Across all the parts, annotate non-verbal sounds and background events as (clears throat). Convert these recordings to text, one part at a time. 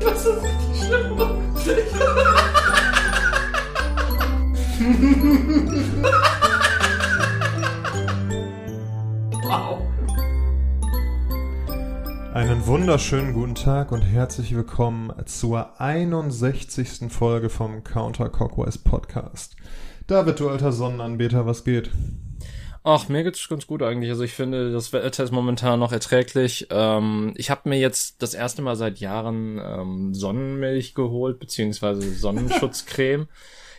Das ist richtig schlimm. (laughs) wow. Einen wunderschönen guten Tag und herzlich willkommen zur 61. Folge vom Counter Cockwise Podcast. David, du alter Sonnenanbeter, was geht? Ach, mir geht's ganz gut eigentlich. Also ich finde, das Wetter ist momentan noch erträglich. Ähm, ich habe mir jetzt das erste Mal seit Jahren ähm, Sonnenmilch geholt, beziehungsweise (laughs) Sonnenschutzcreme.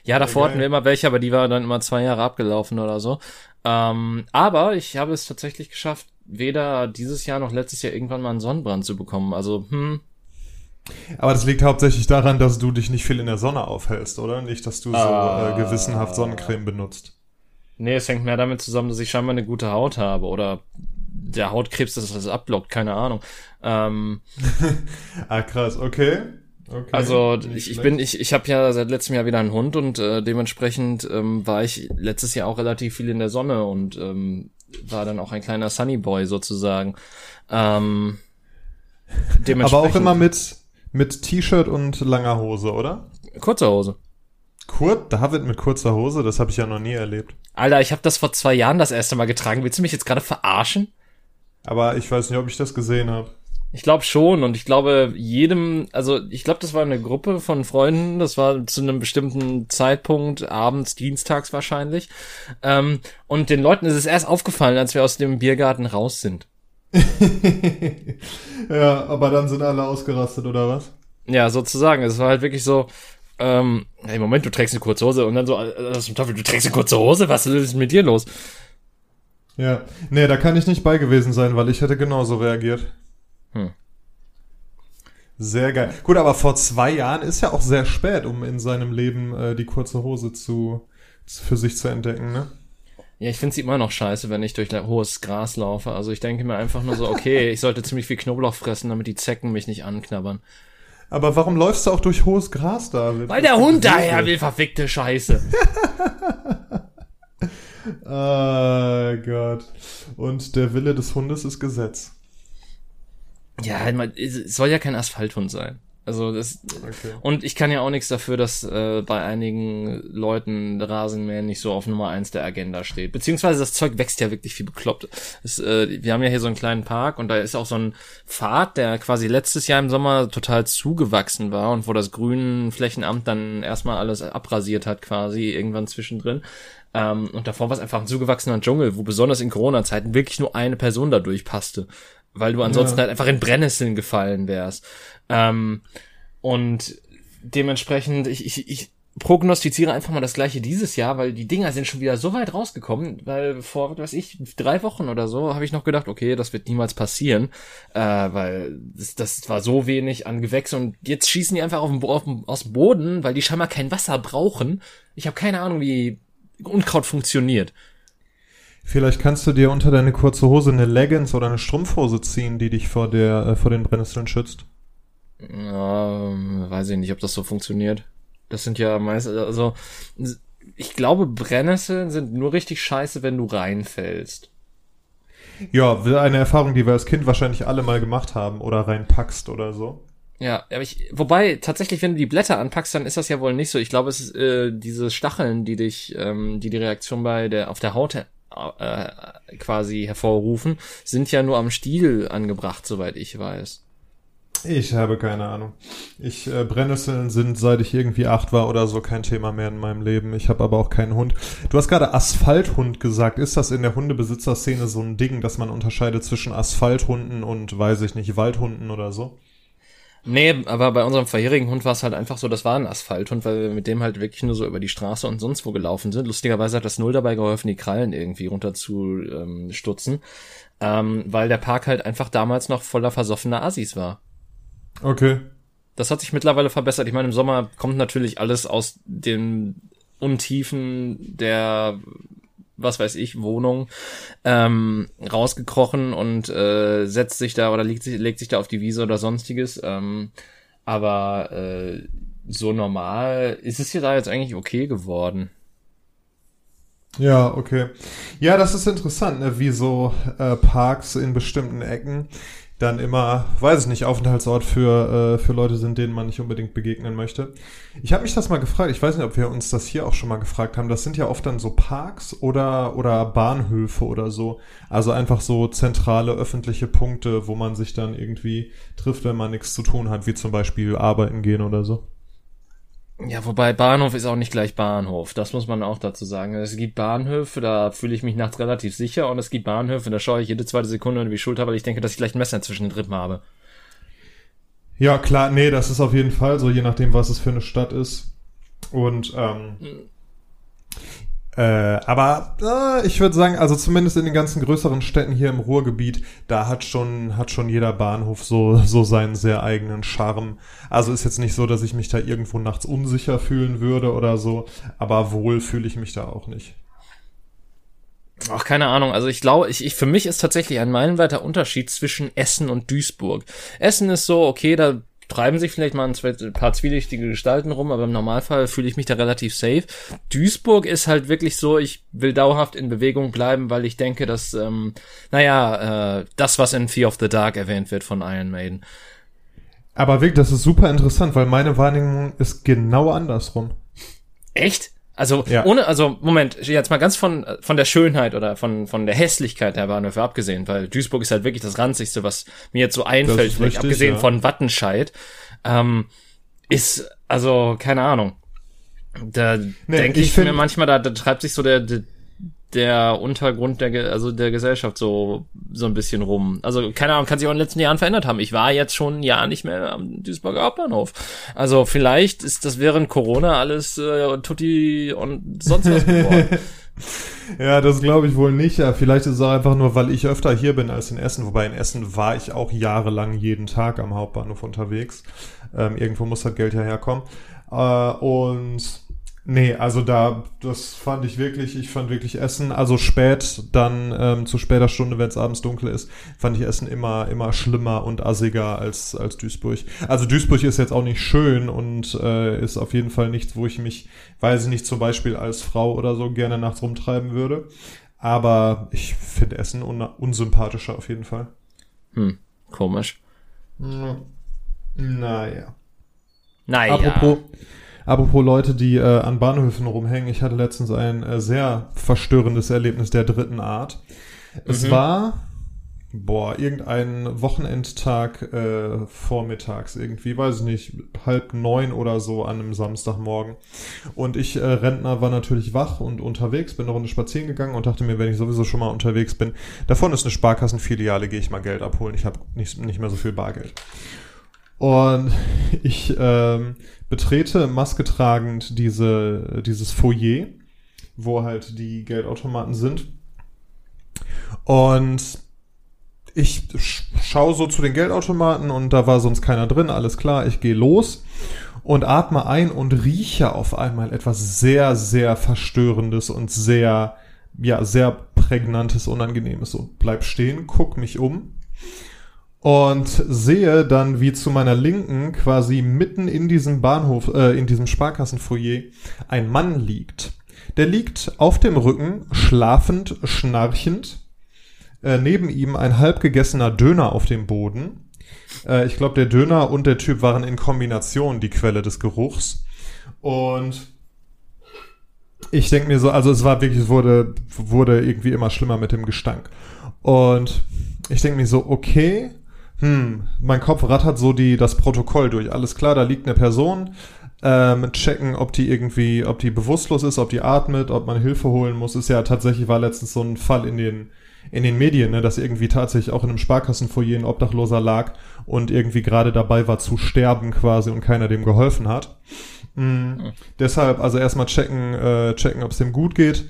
ja, davor hatten wir immer welche, aber die war dann immer zwei Jahre abgelaufen oder so. Ähm, aber ich habe es tatsächlich geschafft, weder dieses Jahr noch letztes Jahr irgendwann mal einen Sonnenbrand zu bekommen. Also, hm, aber das liegt hauptsächlich daran, dass du dich nicht viel in der Sonne aufhältst, oder? Nicht, dass du so äh, gewissenhaft Sonnencreme benutzt. Nee, es hängt mehr damit zusammen, dass ich scheinbar eine gute Haut habe oder der Hautkrebs das das abblockt, keine Ahnung. Ähm, (laughs) ah, krass, okay. okay. Also ich, ich bin, ich, ich habe ja seit letztem Jahr wieder einen Hund und äh, dementsprechend ähm, war ich letztes Jahr auch relativ viel in der Sonne und ähm, war dann auch ein kleiner Sunny Boy sozusagen. Ähm, Aber auch immer mit, mit T-Shirt und langer Hose, oder? Kurze Hose. Kurt, David mit kurzer Hose, das habe ich ja noch nie erlebt. Alter, ich habe das vor zwei Jahren das erste Mal getragen. Willst du mich jetzt gerade verarschen? Aber ich weiß nicht, ob ich das gesehen habe. Ich glaube schon und ich glaube jedem, also ich glaube, das war eine Gruppe von Freunden, das war zu einem bestimmten Zeitpunkt, abends, dienstags wahrscheinlich. Ähm, und den Leuten ist es erst aufgefallen, als wir aus dem Biergarten raus sind. (laughs) ja, aber dann sind alle ausgerastet, oder was? Ja, sozusagen. Es war halt wirklich so, ähm, hey, Moment, du trägst eine kurze Hose und dann so, äh, zum Teufel, du trägst eine kurze Hose? Was ist mit dir los? Ja, nee, da kann ich nicht bei gewesen sein, weil ich hätte genauso reagiert. Hm. Sehr geil. Gut, aber vor zwei Jahren ist ja auch sehr spät, um in seinem Leben äh, die kurze Hose zu, für sich zu entdecken, ne? Ja, ich finde sie immer noch scheiße, wenn ich durch hohes Gras laufe. Also ich denke mir einfach nur so, okay, (laughs) ich sollte ziemlich viel Knoblauch fressen, damit die Zecken mich nicht anknabbern. Aber warum läufst du auch durch hohes Gras, David? Weil der Hund daher will, verfickte Scheiße. oh (laughs) Gott. Und der Wille des Hundes ist Gesetz. Ja, es soll ja kein Asphalthund sein. Also das okay. und ich kann ja auch nichts dafür, dass äh, bei einigen Leuten Rasenmähen nicht so auf Nummer eins der Agenda steht. Beziehungsweise das Zeug wächst ja wirklich viel bekloppt. Es, äh, wir haben ja hier so einen kleinen Park und da ist auch so ein Pfad, der quasi letztes Jahr im Sommer total zugewachsen war und wo das Grünflächenamt dann erstmal alles abrasiert hat, quasi irgendwann zwischendrin. Ähm, und davor war es einfach ein zugewachsener Dschungel, wo besonders in Corona-Zeiten wirklich nur eine Person dadurch passte weil du ansonsten ja. halt einfach in Brennnesseln gefallen wärst. Ähm, und dementsprechend, ich, ich, ich prognostiziere einfach mal das gleiche dieses Jahr, weil die Dinger sind schon wieder so weit rausgekommen, weil vor, was weiß ich, drei Wochen oder so habe ich noch gedacht, okay, das wird niemals passieren, äh, weil das, das war so wenig an Gewächs und jetzt schießen die einfach auf den, auf den, aus dem Boden, weil die scheinbar kein Wasser brauchen. Ich habe keine Ahnung, wie Unkraut funktioniert. Vielleicht kannst du dir unter deine kurze Hose eine Leggings oder eine Strumpfhose ziehen, die dich vor der äh, vor den Brennnesseln schützt. Ähm, weiß ich nicht, ob das so funktioniert. Das sind ja meist, also ich glaube, Brennnesseln sind nur richtig scheiße, wenn du reinfällst. Ja, eine Erfahrung, die wir als Kind wahrscheinlich alle mal gemacht haben oder reinpackst oder so. Ja, aber ich, wobei tatsächlich, wenn du die Blätter anpackst, dann ist das ja wohl nicht so. Ich glaube, es ist äh, diese Stacheln, die dich, ähm, die die Reaktion bei der auf der Haut äh, quasi hervorrufen, sind ja nur am Stiel angebracht, soweit ich weiß. Ich habe keine Ahnung. Ich äh, Brennnesseln sind seit ich irgendwie acht war oder so kein Thema mehr in meinem Leben. Ich habe aber auch keinen Hund. Du hast gerade Asphalthund gesagt. Ist das in der Hundebesitzerszene so ein Ding, dass man unterscheidet zwischen Asphalthunden und weiß ich nicht Waldhunden oder so? Nee, aber bei unserem vorherigen Hund war es halt einfach so, das war ein Asphalthund, weil wir mit dem halt wirklich nur so über die Straße und sonst wo gelaufen sind. Lustigerweise hat das Null dabei geholfen, die Krallen irgendwie runter zu ähm, stutzen, ähm, weil der Park halt einfach damals noch voller versoffener Assis war. Okay. Das hat sich mittlerweile verbessert. Ich meine, im Sommer kommt natürlich alles aus den Untiefen der was weiß ich, Wohnung ähm, rausgekrochen und äh, setzt sich da oder legt sich, legt sich da auf die Wiese oder sonstiges. Ähm, aber äh, so normal ist es ja da jetzt eigentlich okay geworden. Ja, okay. Ja, das ist interessant, ne? wie so äh, Parks in bestimmten Ecken dann immer, weiß ich nicht, Aufenthaltsort für, äh, für Leute sind, denen man nicht unbedingt begegnen möchte. Ich habe mich das mal gefragt, ich weiß nicht, ob wir uns das hier auch schon mal gefragt haben, das sind ja oft dann so Parks oder, oder Bahnhöfe oder so. Also einfach so zentrale öffentliche Punkte, wo man sich dann irgendwie trifft, wenn man nichts zu tun hat, wie zum Beispiel arbeiten gehen oder so. Ja, wobei Bahnhof ist auch nicht gleich Bahnhof. Das muss man auch dazu sagen. Es gibt Bahnhöfe, da fühle ich mich nachts relativ sicher und es gibt Bahnhöfe, da schaue ich jede zweite Sekunde über die Schulter, weil ich denke, dass ich gleich ein Messer zwischen den Rippen habe. Ja, klar, nee, das ist auf jeden Fall so, je nachdem, was es für eine Stadt ist. Und ähm, hm. Äh, aber äh, ich würde sagen, also zumindest in den ganzen größeren Städten hier im Ruhrgebiet, da hat schon hat schon jeder Bahnhof so so seinen sehr eigenen Charme. Also ist jetzt nicht so, dass ich mich da irgendwo nachts unsicher fühlen würde oder so, aber wohl fühle ich mich da auch nicht. Ach, keine Ahnung. Also ich glaube, ich, ich, für mich ist tatsächlich ein meilenweiter Unterschied zwischen Essen und Duisburg. Essen ist so, okay, da treiben sich vielleicht mal ein paar zwielichtige Gestalten rum, aber im Normalfall fühle ich mich da relativ safe. Duisburg ist halt wirklich so, ich will dauerhaft in Bewegung bleiben, weil ich denke, dass, ähm, naja, äh, das, was in Fear of the Dark erwähnt wird von Iron Maiden. Aber wirklich, das ist super interessant, weil meine Wahrnehmung ist genau andersrum. Echt? Also ja. ohne, also Moment, jetzt mal ganz von von der Schönheit oder von von der Hässlichkeit der Bahnhöfe abgesehen, weil Duisburg ist halt wirklich das ranzigste, was mir jetzt so einfällt, vielleicht richtig, abgesehen ja. von Wattenscheid, ähm, ist also keine Ahnung. Da nee, denke ich, ich mir manchmal, da, da treibt sich so der, der der Untergrund der, also der Gesellschaft so, so ein bisschen rum. Also, keine Ahnung, kann sich auch in den letzten Jahren verändert haben. Ich war jetzt schon ein Jahr nicht mehr am Duisburger Hauptbahnhof. Also, vielleicht ist das während Corona alles äh, Tutti und sonst was geworden. (laughs) ja, das glaube ich wohl nicht. Ja, vielleicht ist es auch einfach nur, weil ich öfter hier bin als in Essen. Wobei in Essen war ich auch jahrelang jeden Tag am Hauptbahnhof unterwegs. Ähm, irgendwo muss das Geld ja herkommen. Äh, und Nee, also da, das fand ich wirklich, ich fand wirklich Essen, also spät, dann ähm, zu später Stunde, wenn es abends dunkel ist, fand ich Essen immer, immer schlimmer und assiger als, als Duisburg. Also Duisburg ist jetzt auch nicht schön und äh, ist auf jeden Fall nichts, wo ich mich, weiß ich nicht, zum Beispiel als Frau oder so gerne nachts rumtreiben würde. Aber ich finde Essen un unsympathischer auf jeden Fall. Hm, komisch. Naja. Naja. Apropos, Apropos Leute, die äh, an Bahnhöfen rumhängen, ich hatte letztens ein äh, sehr verstörendes Erlebnis der dritten Art. Es mhm. war, boah, irgendein Wochenendtag äh, vormittags, irgendwie, weiß ich nicht, halb neun oder so an einem Samstagmorgen. Und ich, äh, Rentner, war natürlich wach und unterwegs, bin eine Runde spazieren gegangen und dachte mir, wenn ich sowieso schon mal unterwegs bin, davon ist eine Sparkassenfiliale, gehe ich mal Geld abholen. Ich habe nicht, nicht mehr so viel Bargeld. Und (laughs) ich ähm, betrete Maske tragend diese, dieses Foyer, wo halt die Geldautomaten sind. Und ich schaue so zu den Geldautomaten und da war sonst keiner drin, alles klar, ich gehe los und atme ein und rieche auf einmal etwas sehr, sehr Verstörendes und sehr, ja, sehr prägnantes, Unangenehmes. So, bleib stehen, guck mich um und sehe dann, wie zu meiner Linken quasi mitten in diesem Bahnhof, äh, in diesem Sparkassenfoyer ein Mann liegt. Der liegt auf dem Rücken, schlafend, schnarchend. Äh, neben ihm ein halb gegessener Döner auf dem Boden. Äh, ich glaube, der Döner und der Typ waren in Kombination die Quelle des Geruchs. Und ich denke mir so, also es war wirklich, es wurde, wurde irgendwie immer schlimmer mit dem Gestank. Und ich denke mir so, okay, hm, mein Kopf rattert so die, das Protokoll durch. Alles klar, da liegt eine Person. Ähm, checken, ob die irgendwie, ob die bewusstlos ist, ob die atmet, ob man Hilfe holen muss. Ist ja tatsächlich, war letztens so ein Fall in den, in den Medien, ne, dass irgendwie tatsächlich auch in einem Sparkassenfoyer ein Obdachloser lag und irgendwie gerade dabei war zu sterben quasi und keiner dem geholfen hat. Mhm. Mhm. Deshalb also erstmal checken, äh, checken, ob es dem gut geht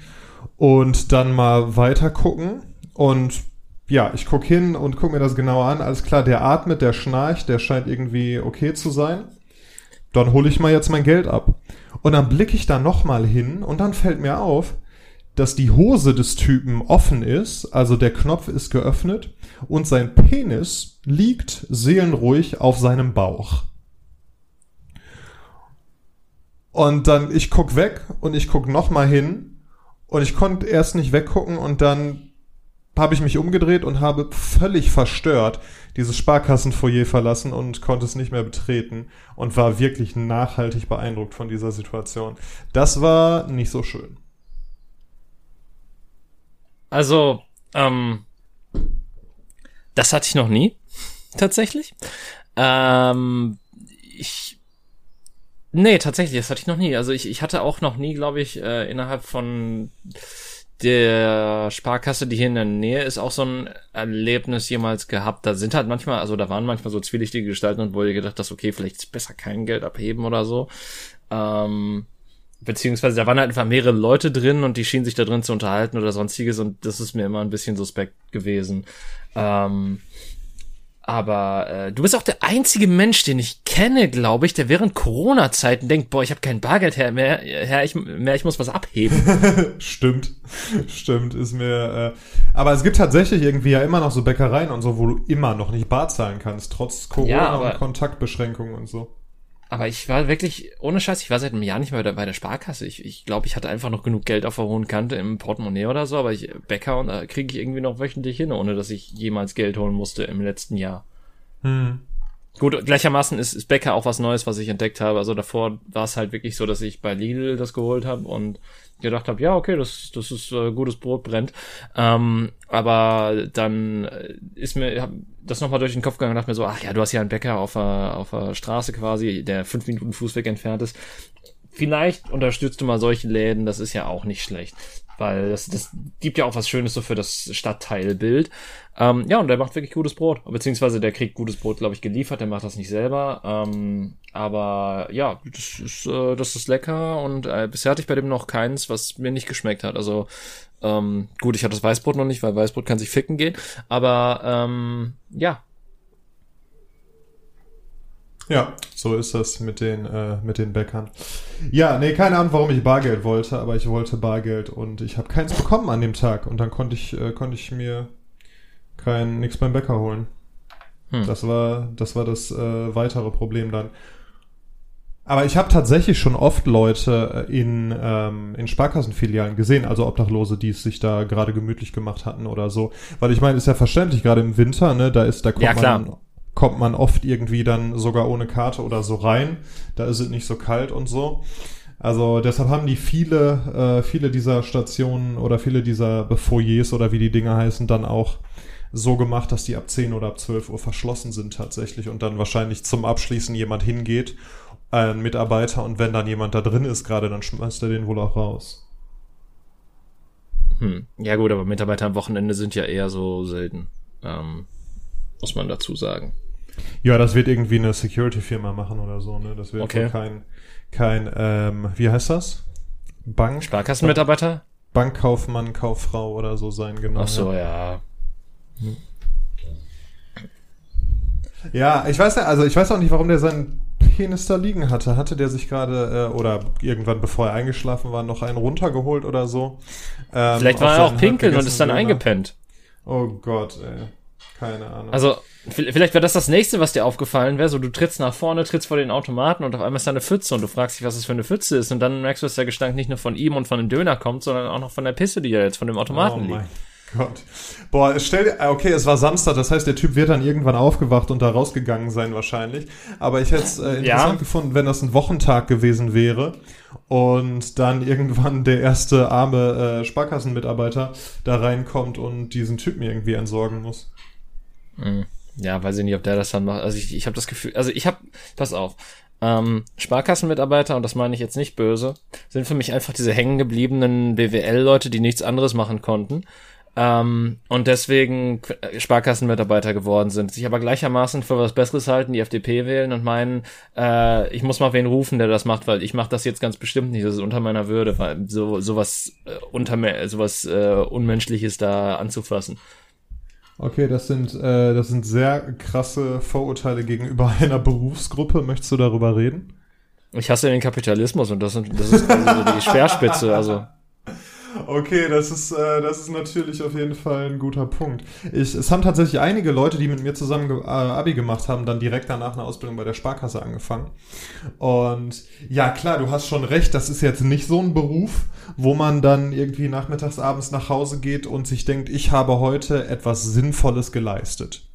und dann mal weiter gucken und ja, ich guck hin und guck mir das genauer an. Alles klar, der atmet, der schnarcht, der scheint irgendwie okay zu sein. Dann hole ich mal jetzt mein Geld ab. Und dann blicke ich da nochmal hin und dann fällt mir auf, dass die Hose des Typen offen ist, also der Knopf ist geöffnet und sein Penis liegt seelenruhig auf seinem Bauch. Und dann, ich guck weg und ich guck nochmal hin und ich konnte erst nicht weggucken und dann habe ich mich umgedreht und habe völlig verstört dieses Sparkassenfoyer verlassen und konnte es nicht mehr betreten und war wirklich nachhaltig beeindruckt von dieser Situation. Das war nicht so schön. Also, ähm, das hatte ich noch nie, (laughs) tatsächlich. Ähm, ich, nee, tatsächlich, das hatte ich noch nie. Also ich, ich hatte auch noch nie, glaube ich, äh, innerhalb von der Sparkasse, die hier in der Nähe ist, auch so ein Erlebnis jemals gehabt. Da sind halt manchmal, also da waren manchmal so zwielichtige Gestalten und wo ihr gedacht hast, okay, vielleicht ist besser kein Geld abheben oder so. Ähm, beziehungsweise da waren halt einfach mehrere Leute drin und die schienen sich da drin zu unterhalten oder sonstiges und das ist mir immer ein bisschen suspekt gewesen. Ähm, aber äh, du bist auch der einzige Mensch, den ich kenne, glaube ich, der während Corona-Zeiten denkt, boah, ich habe kein Bargeld her, mehr, her, ich, mehr, ich muss was abheben. (laughs) stimmt, stimmt, ist mir. Äh, aber es gibt tatsächlich irgendwie ja immer noch so Bäckereien und so, wo du immer noch nicht bar zahlen kannst, trotz Corona ja, und Kontaktbeschränkungen und so. Aber ich war wirklich, ohne Scheiß, ich war seit einem Jahr nicht mehr bei der Sparkasse. Ich, ich glaube, ich hatte einfach noch genug Geld auf der hohen Kante im Portemonnaie oder so, aber ich, Bäcker und da kriege ich irgendwie noch wöchentlich hin, ohne dass ich jemals Geld holen musste im letzten Jahr. Hm. Gut, gleichermaßen ist, ist Bäcker auch was Neues, was ich entdeckt habe. Also davor war es halt wirklich so, dass ich bei Lidl das geholt habe und gedacht habe, ja, okay, das, das ist äh, gutes Brot brennt. Ähm, aber dann äh, ist mir hab das nochmal durch den Kopf gegangen und dachte mir so, ach ja, du hast ja einen Bäcker auf der, auf der Straße quasi, der fünf Minuten Fußweg entfernt ist. Vielleicht unterstützt du mal solche Läden, das ist ja auch nicht schlecht weil das, das gibt ja auch was Schönes so für das Stadtteilbild. Ähm, ja, und der macht wirklich gutes Brot, beziehungsweise der kriegt gutes Brot, glaube ich, geliefert, der macht das nicht selber. Ähm, aber ja, das ist, äh, das ist lecker und äh, bisher hatte ich bei dem noch keins, was mir nicht geschmeckt hat. Also ähm, gut, ich hatte das Weißbrot noch nicht, weil Weißbrot kann sich ficken gehen. Aber ähm, ja, ja, so ist das mit den, äh, mit den Bäckern. Ja, nee, keine Ahnung, warum ich Bargeld wollte, aber ich wollte Bargeld und ich habe keins bekommen an dem Tag und dann konnte ich, äh, konnte ich mir kein nix beim Bäcker holen. Hm. Das war, das war das äh, weitere Problem dann. Aber ich habe tatsächlich schon oft Leute äh, in, ähm, in Sparkassenfilialen gesehen, also Obdachlose, die es sich da gerade gemütlich gemacht hatten oder so. Weil ich meine, ist ja verständlich, gerade im Winter, ne, da ist, da kommt ja, man kommt man oft irgendwie dann sogar ohne Karte oder so rein. Da ist es nicht so kalt und so. Also deshalb haben die viele, äh, viele dieser Stationen oder viele dieser Foyers oder wie die Dinge heißen, dann auch so gemacht, dass die ab 10 oder ab 12 Uhr verschlossen sind tatsächlich und dann wahrscheinlich zum Abschließen jemand hingeht, ein Mitarbeiter, und wenn dann jemand da drin ist gerade, dann schmeißt er den wohl auch raus. Hm. Ja gut, aber Mitarbeiter am Wochenende sind ja eher so selten. Ähm, muss man dazu sagen. Ja, das wird irgendwie eine Security-Firma machen oder so, ne? Das wird okay. kein, kein, ähm, wie heißt das? Bank? Sparkassenmitarbeiter? Bankkaufmann, Kauffrau oder so sein, genau. Ach so, ja. Hm. Ja, ich weiß ja, also ich weiß auch nicht, warum der seinen Penis da liegen hatte. Hatte der sich gerade äh, oder irgendwann bevor er eingeschlafen war noch einen runtergeholt oder so? Ähm, Vielleicht war er auch pinkeln und ist dann Döner. eingepennt. Oh Gott, ey. Keine Ahnung. Also, vielleicht wäre das das nächste, was dir aufgefallen wäre. So, du trittst nach vorne, trittst vor den Automaten und auf einmal ist da eine Pfütze und du fragst dich, was das für eine Pfütze ist. Und dann merkst du, dass der Gestank nicht nur von ihm und von dem Döner kommt, sondern auch noch von der Pisse, die ja jetzt von dem Automaten oh liegt. Gott. Boah, stell dir, okay, es war Samstag, das heißt, der Typ wird dann irgendwann aufgewacht und da rausgegangen sein wahrscheinlich. Aber ich hätte es äh, interessant ja. gefunden, wenn das ein Wochentag gewesen wäre und dann irgendwann der erste arme äh, Sparkassenmitarbeiter da reinkommt und diesen Typen irgendwie entsorgen muss. Mhm. Ja, weiß ich nicht, ob der das dann macht. Also ich, ich habe das Gefühl, also ich habe, pass auf, ähm, Sparkassenmitarbeiter, und das meine ich jetzt nicht böse, sind für mich einfach diese hängengebliebenen BWL-Leute, die nichts anderes machen konnten. Ähm, und deswegen Sparkassenmitarbeiter geworden sind, sich aber gleichermaßen für was Besseres halten, die FDP wählen und meinen, äh, ich muss mal wen rufen, der das macht, weil ich mache das jetzt ganz bestimmt nicht, das ist unter meiner Würde, weil so sowas äh, unter sowas äh, Unmenschliches da anzufassen. Okay, das sind, äh, das sind sehr krasse Vorurteile gegenüber (laughs) einer Berufsgruppe. Möchtest du darüber reden? Ich hasse den Kapitalismus und das, sind, das ist quasi so die Speerspitze. Also. Okay, das ist, äh, das ist natürlich auf jeden Fall ein guter Punkt. Ich, es haben tatsächlich einige Leute, die mit mir zusammen äh, Abi gemacht haben, dann direkt danach eine Ausbildung bei der Sparkasse angefangen. Und ja, klar, du hast schon recht, das ist jetzt nicht so ein Beruf, wo man dann irgendwie nachmittags, abends nach Hause geht und sich denkt, ich habe heute etwas Sinnvolles geleistet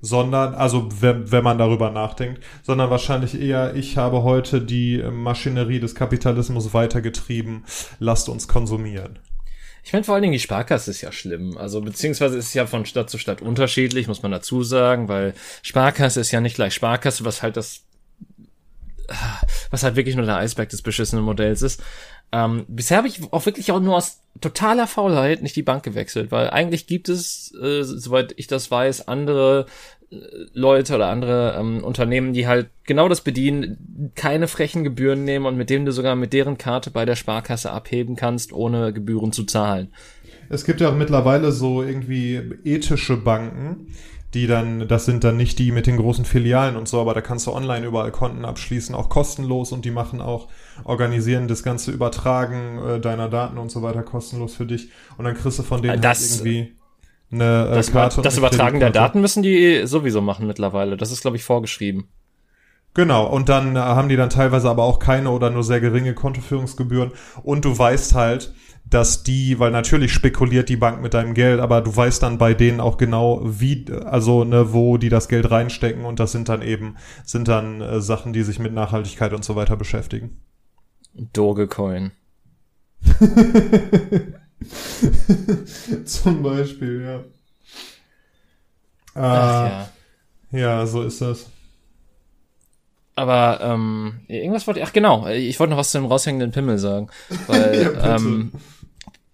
sondern, also wenn, wenn man darüber nachdenkt, sondern wahrscheinlich eher, ich habe heute die Maschinerie des Kapitalismus weitergetrieben, lasst uns konsumieren. Ich meine, vor allen Dingen die Sparkasse ist ja schlimm. Also, beziehungsweise ist es ja von Stadt zu Stadt unterschiedlich, muss man dazu sagen, weil Sparkasse ist ja nicht gleich Sparkasse, was halt das, was halt wirklich nur der Eisberg des beschissenen Modells ist. Ähm, bisher habe ich auch wirklich auch nur aus totaler Faulheit nicht die Bank gewechselt, weil eigentlich gibt es, äh, soweit ich das weiß, andere äh, Leute oder andere ähm, Unternehmen, die halt genau das bedienen, keine frechen Gebühren nehmen und mit denen du sogar mit deren Karte bei der Sparkasse abheben kannst, ohne Gebühren zu zahlen. Es gibt ja auch mittlerweile so irgendwie ethische Banken, die dann, das sind dann nicht die mit den großen Filialen und so, aber da kannst du online überall Konten abschließen, auch kostenlos und die machen auch, organisieren das ganze Übertragen äh, deiner Daten und so weiter kostenlos für dich und dann kriegst du von denen das, halt irgendwie eine äh, das, Karte. Das Übertragen der Daten müssen die sowieso machen mittlerweile. Das ist, glaube ich, vorgeschrieben. Genau, und dann äh, haben die dann teilweise aber auch keine oder nur sehr geringe Kontoführungsgebühren und du weißt halt, dass die, weil natürlich spekuliert die Bank mit deinem Geld, aber du weißt dann bei denen auch genau, wie, also ne, wo die das Geld reinstecken und das sind dann eben, sind dann äh, Sachen, die sich mit Nachhaltigkeit und so weiter beschäftigen. Dogecoin. (laughs) Zum Beispiel, ja. Ach, äh, ja. Ja, so ist das. Aber ähm, irgendwas wollte ich. Ach genau, ich wollte noch was zu dem raushängenden Pimmel sagen. Weil (laughs) ja, ähm,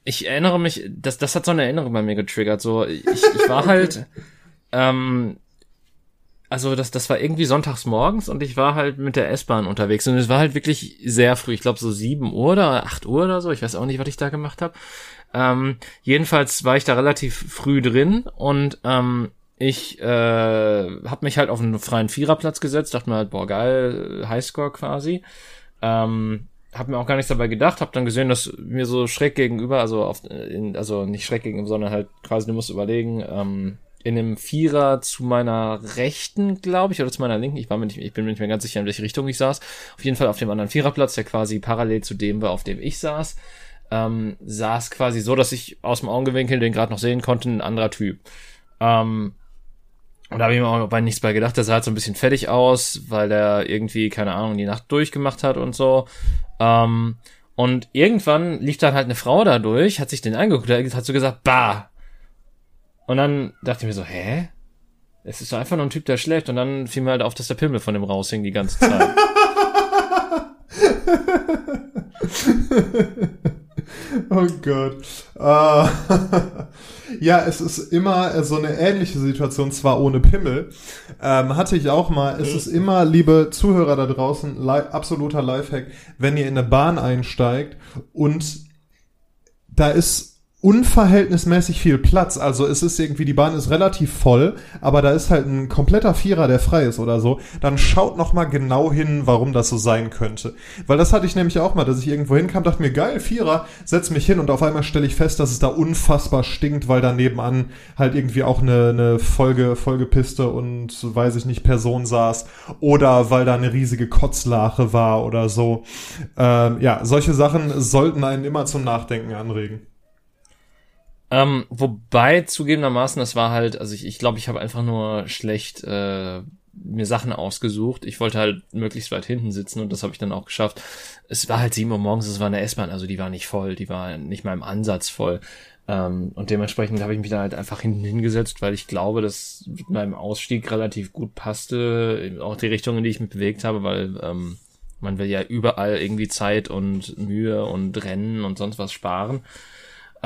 ich erinnere mich, das, das hat so eine Erinnerung bei mir getriggert. So, ich, ich war (laughs) halt, ähm, also das, das war irgendwie sonntags morgens und ich war halt mit der S-Bahn unterwegs und es war halt wirklich sehr früh, ich glaube so sieben Uhr oder acht Uhr oder so, ich weiß auch nicht, was ich da gemacht habe. Ähm, jedenfalls war ich da relativ früh drin und ähm, ich äh, habe mich halt auf einen freien Viererplatz gesetzt, dachte mir halt, boah geil, Highscore quasi. Ähm, habe mir auch gar nichts dabei gedacht, habe dann gesehen, dass mir so schräg gegenüber, also auf, in, also nicht schräg gegenüber, sondern halt quasi, du musst überlegen, ähm, in einem Vierer zu meiner Rechten, glaube ich, oder zu meiner Linken, ich war mir nicht, ich bin mir nicht mehr ganz sicher, in welche Richtung ich saß. Auf jeden Fall auf dem anderen Viererplatz, der quasi parallel zu dem war, auf dem ich saß, ähm, saß quasi so, dass ich aus dem Augenwinkel den gerade noch sehen konnte, ein anderer Typ. Ähm, und da habe ich mir auch bei nichts bei gedacht. Der sah halt so ein bisschen fertig aus, weil er irgendwie, keine Ahnung, die Nacht durchgemacht hat und so. Ähm, und irgendwann lief dann halt eine Frau da durch, hat sich den angeguckt, hat so gesagt, bah. Und dann dachte ich mir so, hä? Es ist doch einfach nur ein Typ, der schläft. Und dann fiel mir halt auf, dass der Pimmel von dem raushing die ganze Zeit. (laughs) (laughs) oh Gott. Uh, (laughs) ja, es ist immer so eine ähnliche Situation, zwar ohne Pimmel. Ähm, hatte ich auch mal. Es ist immer, liebe Zuhörer da draußen, li absoluter Lifehack, wenn ihr in eine Bahn einsteigt und da ist unverhältnismäßig viel Platz. Also es ist irgendwie, die Bahn ist relativ voll, aber da ist halt ein kompletter Vierer, der frei ist oder so. Dann schaut noch mal genau hin, warum das so sein könnte. Weil das hatte ich nämlich auch mal, dass ich irgendwo hinkam, dachte mir, geil, Vierer, setz mich hin und auf einmal stelle ich fest, dass es da unfassbar stinkt, weil da nebenan halt irgendwie auch eine, eine Folge, Folgepiste und weiß ich nicht, Person saß oder weil da eine riesige Kotzlache war oder so. Ähm, ja, solche Sachen sollten einen immer zum Nachdenken anregen. Ähm, wobei zugegebenermaßen, das war halt, also ich, ich glaube, ich habe einfach nur schlecht äh, mir Sachen ausgesucht. Ich wollte halt möglichst weit hinten sitzen und das habe ich dann auch geschafft. Es war halt sieben Uhr morgens, es war eine S-Bahn, also die war nicht voll, die war nicht mal im Ansatz voll. Ähm, und dementsprechend habe ich mich da halt einfach hinten hingesetzt, weil ich glaube, dass mit meinem Ausstieg relativ gut passte, auch die Richtung, in die ich mich bewegt habe, weil ähm, man will ja überall irgendwie Zeit und Mühe und Rennen und sonst was sparen.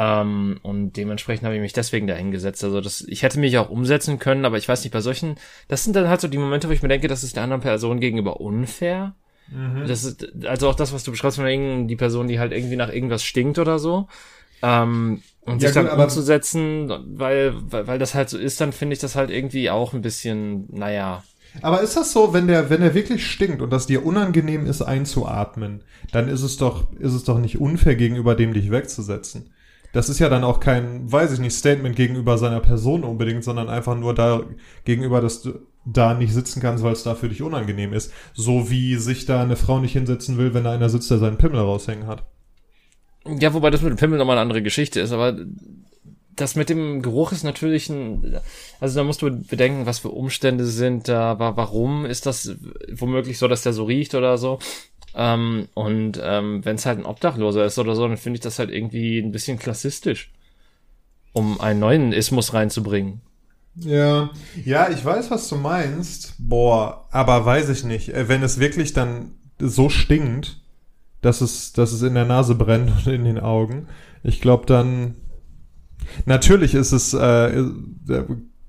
Ähm, und dementsprechend habe ich mich deswegen da hingesetzt. Also das, ich hätte mich auch umsetzen können, aber ich weiß nicht, bei solchen, das sind dann halt so die Momente, wo ich mir denke, das ist der anderen Person gegenüber unfair. Mhm. Das ist, also auch das, was du beschreibst von die Person, die halt irgendwie nach irgendwas stinkt oder so. Ähm, und ja, sich dann gut, umzusetzen, weil, weil, weil das halt so ist, dann finde ich das halt irgendwie auch ein bisschen, naja, aber ist das so, wenn der, wenn der wirklich stinkt und das dir unangenehm ist einzuatmen, dann ist es doch, ist es doch nicht unfair gegenüber dem dich wegzusetzen. Das ist ja dann auch kein, weiß ich nicht, Statement gegenüber seiner Person unbedingt, sondern einfach nur da gegenüber, dass du da nicht sitzen kannst, weil es da für dich unangenehm ist. So wie sich da eine Frau nicht hinsetzen will, wenn da einer sitzt, der seinen Pimmel raushängen hat. Ja, wobei das mit dem Pimmel nochmal eine andere Geschichte ist, aber das mit dem Geruch ist natürlich ein, also da musst du bedenken, was für Umstände sind da, warum ist das womöglich so, dass der so riecht oder so. Ähm, und ähm, wenn es halt ein Obdachloser ist oder so, dann finde ich das halt irgendwie ein bisschen klassistisch, um einen neuen Ismus reinzubringen. Ja, ja, ich weiß, was du meinst. Boah, aber weiß ich nicht. Äh, wenn es wirklich dann so stinkt, dass es, dass es in der Nase brennt (laughs) und in den Augen, ich glaube dann, natürlich ist es, äh, äh,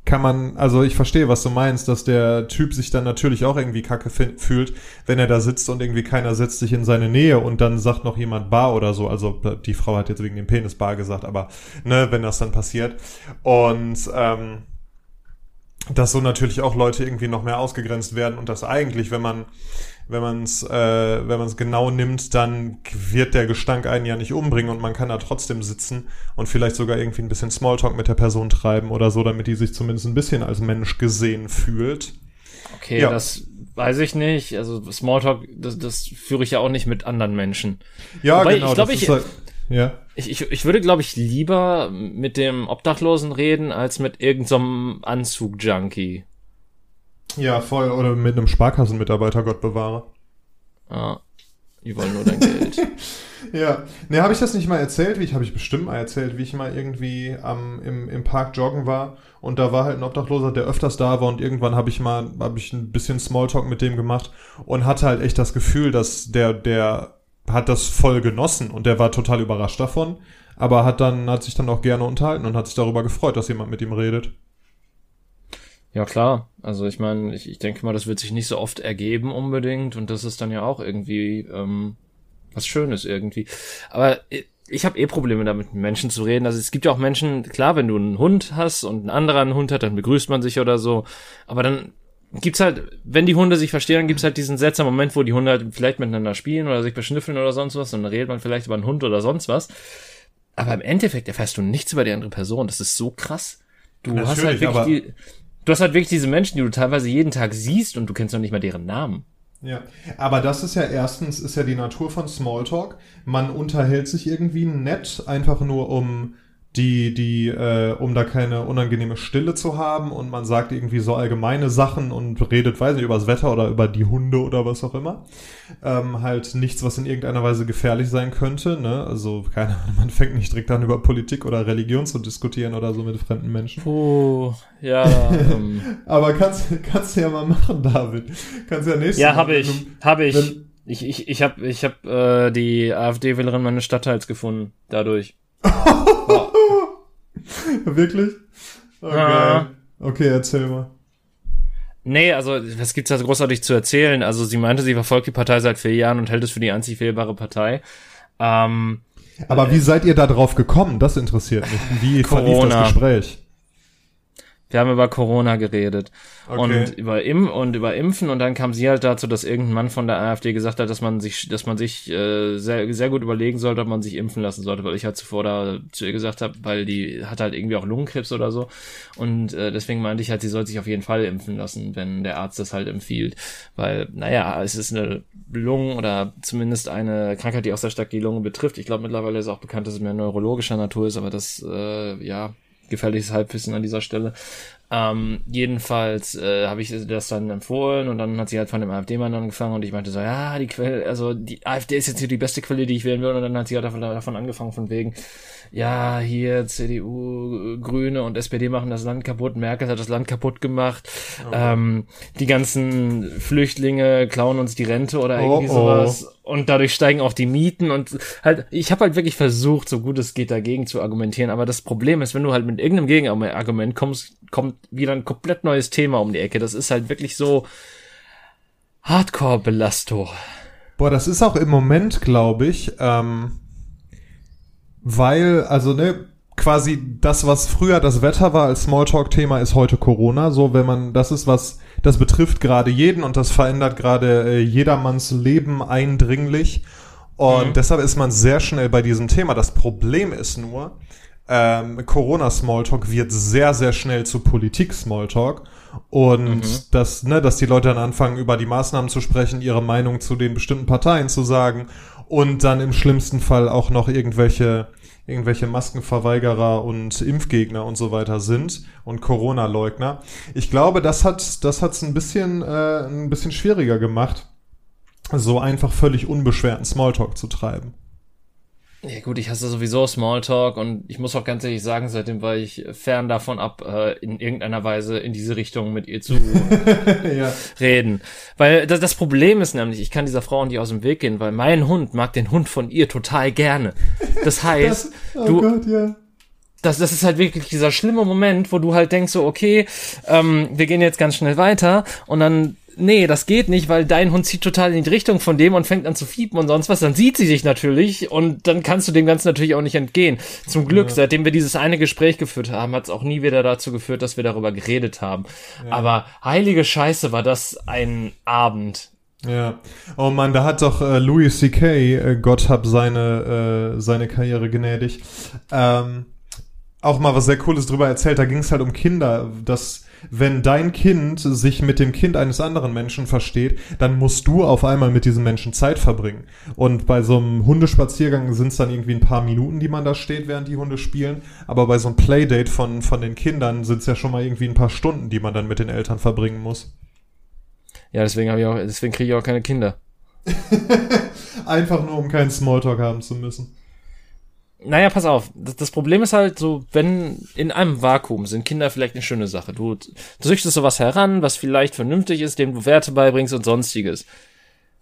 kann man, also ich verstehe, was du meinst, dass der Typ sich dann natürlich auch irgendwie kacke fühlt, wenn er da sitzt und irgendwie keiner setzt sich in seine Nähe und dann sagt noch jemand Bar oder so. Also die Frau hat jetzt wegen dem Penis Bar gesagt, aber ne, wenn das dann passiert. Und ähm, dass so natürlich auch Leute irgendwie noch mehr ausgegrenzt werden und dass eigentlich, wenn man wenn man es äh, wenn man es genau nimmt, dann wird der Gestank einen ja nicht umbringen und man kann da trotzdem sitzen und vielleicht sogar irgendwie ein bisschen Smalltalk mit der Person treiben oder so, damit die sich zumindest ein bisschen als Mensch gesehen fühlt. Okay, ja. das weiß ich nicht. Also Smalltalk, das, das führe ich ja auch nicht mit anderen Menschen. Ja, Wobei, genau. Ich glaube, ich, halt, ja. Ich, ich, ich würde, glaube ich, lieber mit dem Obdachlosen reden, als mit irgendeinem so Anzug-Junkie. Ja, voll. Oder mit einem Sparkassenmitarbeiter, Gott bewahre. Ah, die wollen nur dein Geld. (laughs) ja. Ne, habe ich das nicht mal erzählt? Wie ich habe ich bestimmt mal erzählt, wie ich mal irgendwie am, im, im Park joggen war und da war halt ein Obdachloser, der öfters da war und irgendwann habe ich mal habe ich ein bisschen Smalltalk mit dem gemacht und hatte halt echt das Gefühl, dass der der hat das voll genossen und der war total überrascht davon, aber hat dann, hat sich dann auch gerne unterhalten und hat sich darüber gefreut, dass jemand mit ihm redet. Ja, klar. Also ich meine, ich, ich denke mal, das wird sich nicht so oft ergeben unbedingt und das ist dann ja auch irgendwie ähm, was Schönes irgendwie. Aber ich habe eh Probleme damit, mit Menschen zu reden. Also es gibt ja auch Menschen, klar, wenn du einen Hund hast und ein anderer einen Hund hat, dann begrüßt man sich oder so. Aber dann gibt's halt, wenn die Hunde sich verstehen, dann gibt's halt diesen seltsamen Moment, wo die Hunde halt vielleicht miteinander spielen oder sich beschnüffeln oder sonst was und dann redet man vielleicht über einen Hund oder sonst was. Aber im Endeffekt erfährst du nichts über die andere Person. Das ist so krass. Du Natürlich, hast halt wirklich die, du hast halt wirklich diese Menschen, die du teilweise jeden Tag siehst und du kennst noch nicht mal deren Namen. Ja, aber das ist ja erstens, ist ja die Natur von Smalltalk. Man unterhält sich irgendwie nett, einfach nur um die, die, äh, um da keine unangenehme Stille zu haben und man sagt irgendwie so allgemeine Sachen und redet, weiß nicht, über das Wetter oder über die Hunde oder was auch immer. Ähm, halt nichts, was in irgendeiner Weise gefährlich sein könnte, ne? Also, keine Ahnung, man fängt nicht direkt an, über Politik oder Religion zu diskutieren oder so mit fremden Menschen. Oh, ja. (laughs) ähm. Aber kannst, kannst du ja mal machen, David. Kannst ja nächstes Ja, habe ich, habe ich. Wenn, ich, ich, ich habe ich hab, äh, die AfD-Wählerin meines Stadtteils gefunden, dadurch. (laughs) (laughs) Wirklich? Okay. Ah. okay, erzähl mal. Nee, also was gibt's da großartig zu erzählen? Also sie meinte, sie verfolgt die Partei seit vier Jahren und hält es für die einzig wählbare Partei. Ähm, Aber wie seid ihr da drauf gekommen? Das interessiert mich. Wie Corona. verlief das Gespräch? Wir haben über Corona geredet okay. und über Im und über Impfen und dann kam sie halt dazu, dass irgendein Mann von der AfD gesagt hat, dass man sich, dass man sich äh, sehr, sehr gut überlegen sollte, ob man sich impfen lassen sollte, weil ich halt zuvor da zu ihr gesagt habe, weil die hat halt irgendwie auch Lungenkrebs oder so und äh, deswegen meinte ich halt, sie soll sich auf jeden Fall impfen lassen, wenn der Arzt das halt empfiehlt, weil naja, es ist eine Lungen oder zumindest eine Krankheit, die auch sehr stark die Lunge betrifft. Ich glaube mittlerweile ist auch bekannt, dass es mehr neurologischer Natur ist, aber das äh, ja gefährliches Halbwissen an dieser Stelle. Ähm, jedenfalls äh, habe ich das dann empfohlen und dann hat sie halt von dem AfD-Mann angefangen und ich meinte so, ja, die Quelle, also die AfD ist jetzt hier die beste Quelle, die ich wählen will und dann hat sie halt davon angefangen von wegen, ja, hier CDU, Grüne und SPD machen das Land kaputt, Merkel hat das Land kaputt gemacht, oh. ähm, die ganzen Flüchtlinge klauen uns die Rente oder irgendwie oh, oh. sowas und dadurch steigen auch die Mieten und halt, ich habe halt wirklich versucht, so gut es geht, dagegen zu argumentieren, aber das Problem ist, wenn du halt mit irgendeinem Gegenargument kommst, kommt wieder ein komplett neues Thema um die Ecke. Das ist halt wirklich so Hardcore-Belastung. Boah, das ist auch im Moment, glaube ich, ähm, weil, also ne, quasi das, was früher das Wetter war als Smalltalk-Thema, ist heute Corona. So, wenn man, das ist was, das betrifft gerade jeden und das verändert gerade äh, jedermanns Leben eindringlich. Und mhm. deshalb ist man sehr schnell bei diesem Thema. Das Problem ist nur, ähm, Corona-Smalltalk wird sehr, sehr schnell zu Politik-Smalltalk. Und mhm. dass, ne, dass die Leute dann anfangen, über die Maßnahmen zu sprechen, ihre Meinung zu den bestimmten Parteien zu sagen und dann im schlimmsten Fall auch noch irgendwelche irgendwelche Maskenverweigerer und Impfgegner und so weiter sind und Corona-Leugner. Ich glaube, das hat das hat's ein bisschen äh, ein bisschen schwieriger gemacht, so einfach völlig unbeschwerten Smalltalk zu treiben. Ja gut, ich hasse sowieso Smalltalk und ich muss auch ganz ehrlich sagen, seitdem war ich fern davon ab, äh, in irgendeiner Weise in diese Richtung mit ihr zu (laughs) ja. reden. Weil das, das Problem ist nämlich, ich kann dieser Frau nicht aus dem Weg gehen, weil mein Hund mag den Hund von ihr total gerne. Das (laughs) heißt, das, oh du, Gott, ja das, das ist halt wirklich dieser schlimme Moment, wo du halt denkst so, okay, ähm, wir gehen jetzt ganz schnell weiter und dann nee, das geht nicht, weil dein Hund zieht total in die Richtung von dem und fängt an zu fiepen und sonst was, dann sieht sie dich natürlich und dann kannst du dem Ganzen natürlich auch nicht entgehen. Zum Glück, ja. seitdem wir dieses eine Gespräch geführt haben, hat es auch nie wieder dazu geführt, dass wir darüber geredet haben. Ja. Aber heilige Scheiße war das ein Abend. Ja. Oh man, da hat doch äh, Louis C.K., äh, Gott hab seine, äh, seine Karriere gnädig, ähm, auch mal was sehr Cooles drüber erzählt. Da ging es halt um Kinder, dass wenn dein Kind sich mit dem Kind eines anderen Menschen versteht, dann musst du auf einmal mit diesem Menschen Zeit verbringen. Und bei so einem Hundespaziergang sind es dann irgendwie ein paar Minuten, die man da steht, während die Hunde spielen. Aber bei so einem Playdate von, von den Kindern sind es ja schon mal irgendwie ein paar Stunden, die man dann mit den Eltern verbringen muss. Ja, deswegen habe ich auch, deswegen kriege ich auch keine Kinder. (laughs) Einfach nur, um keinen Smalltalk haben zu müssen. Naja, pass auf. Das, Problem ist halt so, wenn in einem Vakuum sind Kinder vielleicht eine schöne Sache. Du, du züchtest sowas heran, was vielleicht vernünftig ist, dem du Werte beibringst und sonstiges.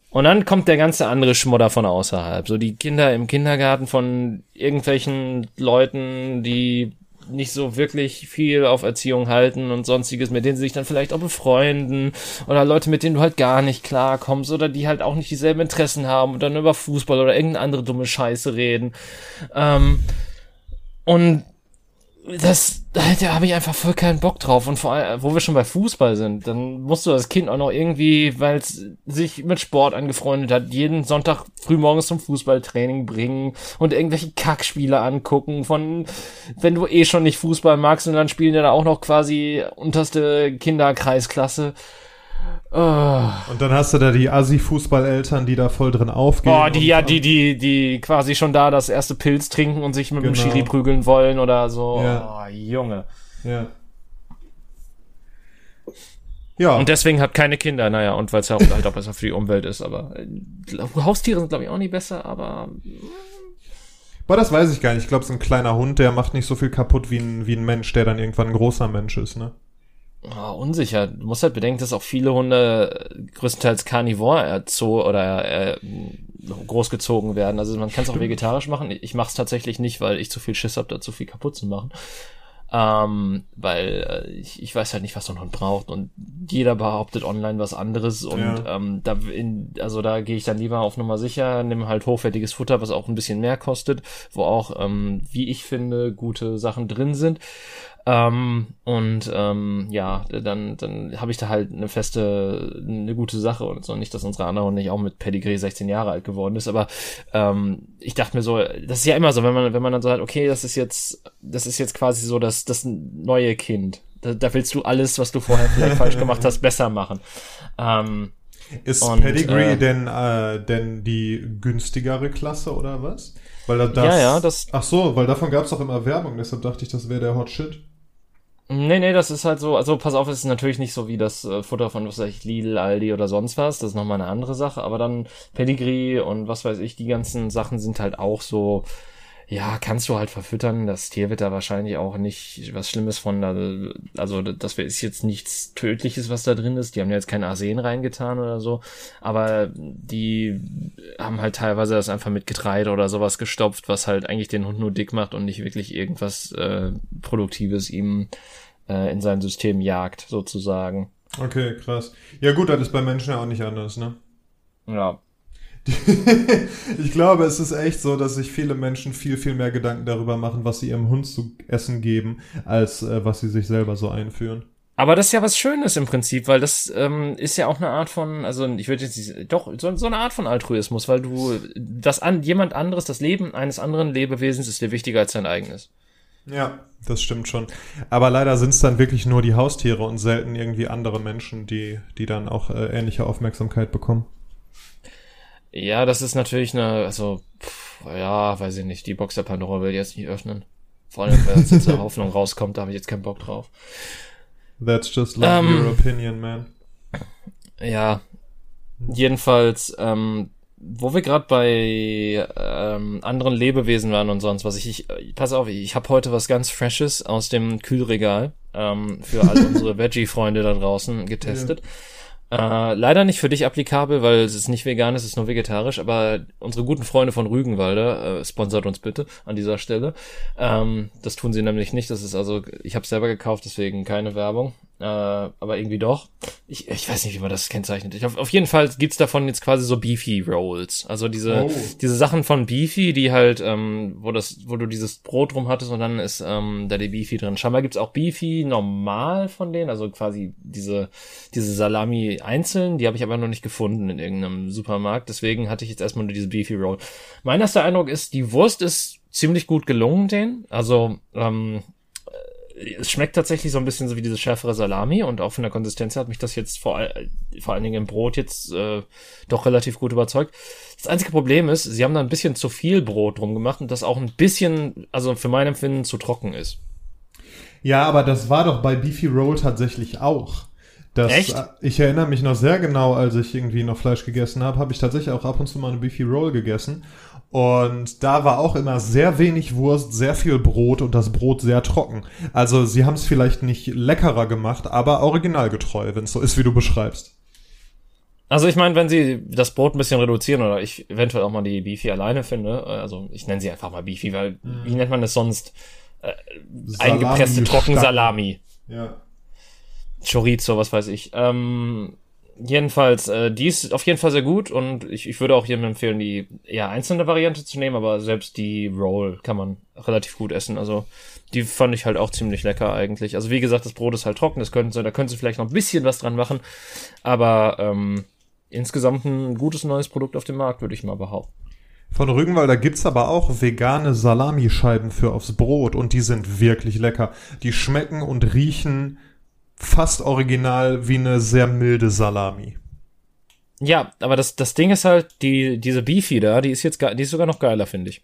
Und dann kommt der ganze andere Schmodder von außerhalb. So die Kinder im Kindergarten von irgendwelchen Leuten, die nicht so wirklich viel auf Erziehung halten und sonstiges, mit denen sie sich dann vielleicht auch befreunden oder Leute, mit denen du halt gar nicht klarkommst oder die halt auch nicht dieselben Interessen haben und dann über Fußball oder irgendeine andere dumme Scheiße reden. Ähm, und das, da habe ich einfach voll keinen Bock drauf. Und vor allem, wo wir schon bei Fußball sind, dann musst du das Kind auch noch irgendwie, weil es sich mit Sport angefreundet hat, jeden Sonntag frühmorgens zum Fußballtraining bringen und irgendwelche Kackspiele angucken von, wenn du eh schon nicht Fußball magst und dann spielen die da auch noch quasi unterste Kinderkreisklasse. Oh. Und dann hast du da die Assi-Fußballeltern, die da voll drin aufgehen. Boah, die ja, die, die, die quasi schon da das erste Pilz trinken und sich mit genau. dem Schiri prügeln wollen oder so. Ja. Oh, Junge. Ja. Ja. Und deswegen hat keine Kinder, naja, und weil es ja auch, halt auch besser für die Umwelt ist, aber äh, Haustiere sind, glaube ich, auch nicht besser, aber. Aber das weiß ich gar nicht. Ich glaube, so ein kleiner Hund, der macht nicht so viel kaputt wie ein, wie ein Mensch, der dann irgendwann ein großer Mensch ist, ne? Oh, unsicher. Du musst halt bedenken, dass auch viele Hunde größtenteils Carnivore erzo oder äh, großgezogen werden. Also man kann es auch vegetarisch machen. Ich mache es tatsächlich nicht, weil ich zu viel Schiss habe, da zu viel kaputt zu machen. Ähm, weil äh, ich, ich weiß halt nicht, was so ein Hund braucht und jeder behauptet online was anderes und ja. ähm, da in, also da gehe ich dann lieber auf Nummer sicher, nehme halt hochwertiges Futter, was auch ein bisschen mehr kostet, wo auch, ähm, wie ich finde, gute Sachen drin sind. Ähm, und ähm, ja, dann, dann habe ich da halt eine feste, eine gute Sache und so. Nicht, dass unsere andere nicht auch mit Pedigree 16 Jahre alt geworden ist, aber ähm, ich dachte mir so, das ist ja immer so, wenn man, wenn man dann so sagt, okay, das ist jetzt, das ist jetzt quasi so das, das neue Kind. Da, da willst du alles, was du vorher vielleicht falsch (laughs) gemacht hast, besser machen. Ähm, ist und, Pedigree äh, denn, äh, denn die günstigere Klasse oder was? Weil das, ja, ja, das. Ach so, weil davon gab es auch immer Werbung, deshalb dachte ich, das wäre der Hot Shit. Nee, nee, das ist halt so, also pass auf, es ist natürlich nicht so wie das äh, Futter von, was weiß ich, Lidl, Aldi oder sonst was, das ist nochmal eine andere Sache, aber dann Pedigree und was weiß ich, die ganzen Sachen sind halt auch so, ja, kannst du halt verfüttern. Das Tier wird da wahrscheinlich auch nicht was Schlimmes von, also das ist jetzt nichts Tödliches, was da drin ist. Die haben ja jetzt kein Arsen reingetan oder so, aber die haben halt teilweise das einfach mit Getreide oder sowas gestopft, was halt eigentlich den Hund nur dick macht und nicht wirklich irgendwas äh, Produktives ihm äh, in sein System jagt, sozusagen. Okay, krass. Ja gut, das ist bei Menschen ja auch nicht anders, ne? Ja, (laughs) ich glaube, es ist echt so, dass sich viele Menschen viel, viel mehr Gedanken darüber machen, was sie ihrem Hund zu essen geben, als äh, was sie sich selber so einführen. Aber das ist ja was Schönes im Prinzip, weil das ähm, ist ja auch eine Art von, also ich würde jetzt nicht, doch, so, so eine Art von Altruismus, weil du, das an jemand anderes, das Leben eines anderen Lebewesens ist dir wichtiger als dein eigenes. Ja, das stimmt schon. Aber leider sind es dann wirklich nur die Haustiere und selten irgendwie andere Menschen, die, die dann auch äh, ähnliche Aufmerksamkeit bekommen. Ja, das ist natürlich eine, also, pff, ja, weiß ich nicht, die Box der Pandora will ich jetzt nicht öffnen. Vor allem, wenn jetzt zur (laughs) Hoffnung rauskommt, da habe ich jetzt keinen Bock drauf. That's just like um, your opinion, man. Ja. Jedenfalls, ähm, wo wir gerade bei ähm, anderen Lebewesen waren und sonst was, ich, ich pass auf, ich habe heute was ganz Freshes aus dem Kühlregal ähm, für all (laughs) unsere Veggie-Freunde da draußen getestet. Yeah. Äh, leider nicht für dich applikabel, weil es ist nicht vegan, es ist nur vegetarisch, aber unsere guten Freunde von Rügenwalder, äh, sponsert uns bitte an dieser Stelle. Ähm, das tun sie nämlich nicht. Das ist also, ich habe selber gekauft, deswegen keine Werbung. Äh, aber irgendwie doch. Ich, ich weiß nicht, wie man das kennzeichnet. Ich, auf, auf jeden Fall gibt's davon jetzt quasi so Beefy Rolls. Also diese, oh. diese Sachen von Beefy, die halt, ähm, wo das, wo du dieses Brot drum hattest und dann ist ähm, da die Beefy drin. Scheinbar gibt's auch Beefy normal von denen, also quasi diese, diese Salami einzeln, die habe ich aber noch nicht gefunden in irgendeinem Supermarkt. Deswegen hatte ich jetzt erstmal nur diese Beefy Roll. Mein erster Eindruck ist, die Wurst ist ziemlich gut gelungen, den. Also, ähm, es schmeckt tatsächlich so ein bisschen so wie diese schärfere Salami und auch von der Konsistenz hat mich das jetzt vor, vor allen Dingen im Brot jetzt äh, doch relativ gut überzeugt. Das einzige Problem ist, sie haben da ein bisschen zu viel Brot drum gemacht und das auch ein bisschen, also für mein Empfinden zu trocken ist. Ja, aber das war doch bei Beefy Roll tatsächlich auch. Das, Echt? Äh, ich erinnere mich noch sehr genau, als ich irgendwie noch Fleisch gegessen habe, habe ich tatsächlich auch ab und zu mal eine Beefy Roll gegessen. Und da war auch immer sehr wenig Wurst, sehr viel Brot und das Brot sehr trocken. Also sie haben es vielleicht nicht leckerer gemacht, aber originalgetreu, wenn es so ist, wie du beschreibst. Also ich meine, wenn sie das Brot ein bisschen reduzieren oder ich eventuell auch mal die Beefy alleine finde, äh, also ich nenne sie einfach mal Beefy, weil mhm. wie nennt man das sonst? Äh, eingepresste Trockensalami. Ja. Chorizo, was weiß ich. Ähm, jedenfalls, äh, die ist auf jeden Fall sehr gut und ich, ich würde auch jedem empfehlen, die eher einzelne Variante zu nehmen, aber selbst die Roll kann man relativ gut essen. Also die fand ich halt auch ziemlich lecker eigentlich. Also wie gesagt, das Brot ist halt trocken, das könnten sie, da können sie vielleicht noch ein bisschen was dran machen, aber ähm, insgesamt ein gutes neues Produkt auf dem Markt, würde ich mal behaupten. Von Rügenwalder gibt's aber auch vegane Salamischeiben für aufs Brot und die sind wirklich lecker. Die schmecken und riechen fast original wie eine sehr milde Salami. Ja, aber das, das Ding ist halt, die, diese Beefy da, die ist jetzt, die ist sogar noch geiler, finde ich.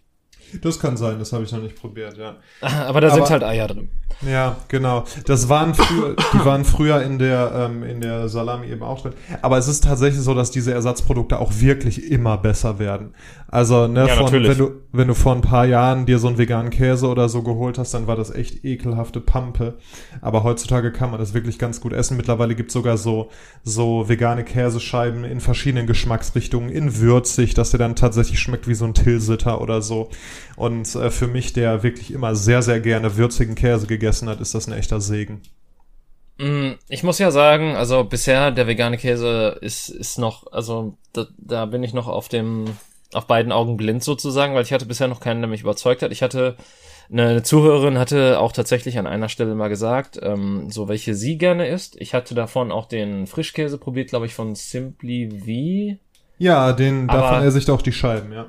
Das kann sein, das habe ich noch nicht probiert, ja. (laughs) Aber da sind halt Eier drin. Ja, genau. Das waren früher, die waren früher in der, ähm, in der Salami eben auch drin. Aber es ist tatsächlich so, dass diese Ersatzprodukte auch wirklich immer besser werden. Also, ne, ja, von, wenn du, wenn du vor ein paar Jahren dir so einen veganen Käse oder so geholt hast, dann war das echt ekelhafte Pampe. Aber heutzutage kann man das wirklich ganz gut essen. Mittlerweile gibt's sogar so, so vegane Käsescheiben in verschiedenen Geschmacksrichtungen, in würzig, dass der dann tatsächlich schmeckt wie so ein Tilsiter oder so. Und äh, für mich, der wirklich immer sehr, sehr gerne würzigen Käse gegessen hat, ist das ein echter Segen. Mm, ich muss ja sagen, also bisher der vegane Käse ist, ist noch, also da, da bin ich noch auf dem, auf beiden Augen blind sozusagen, weil ich hatte bisher noch keinen, der mich überzeugt hat. Ich hatte, eine Zuhörerin hatte auch tatsächlich an einer Stelle mal gesagt, ähm, so welche sie gerne isst. Ich hatte davon auch den Frischkäse probiert, glaube ich, von Simply V. Ja, den, davon esse ich doch die Scheiben, ja.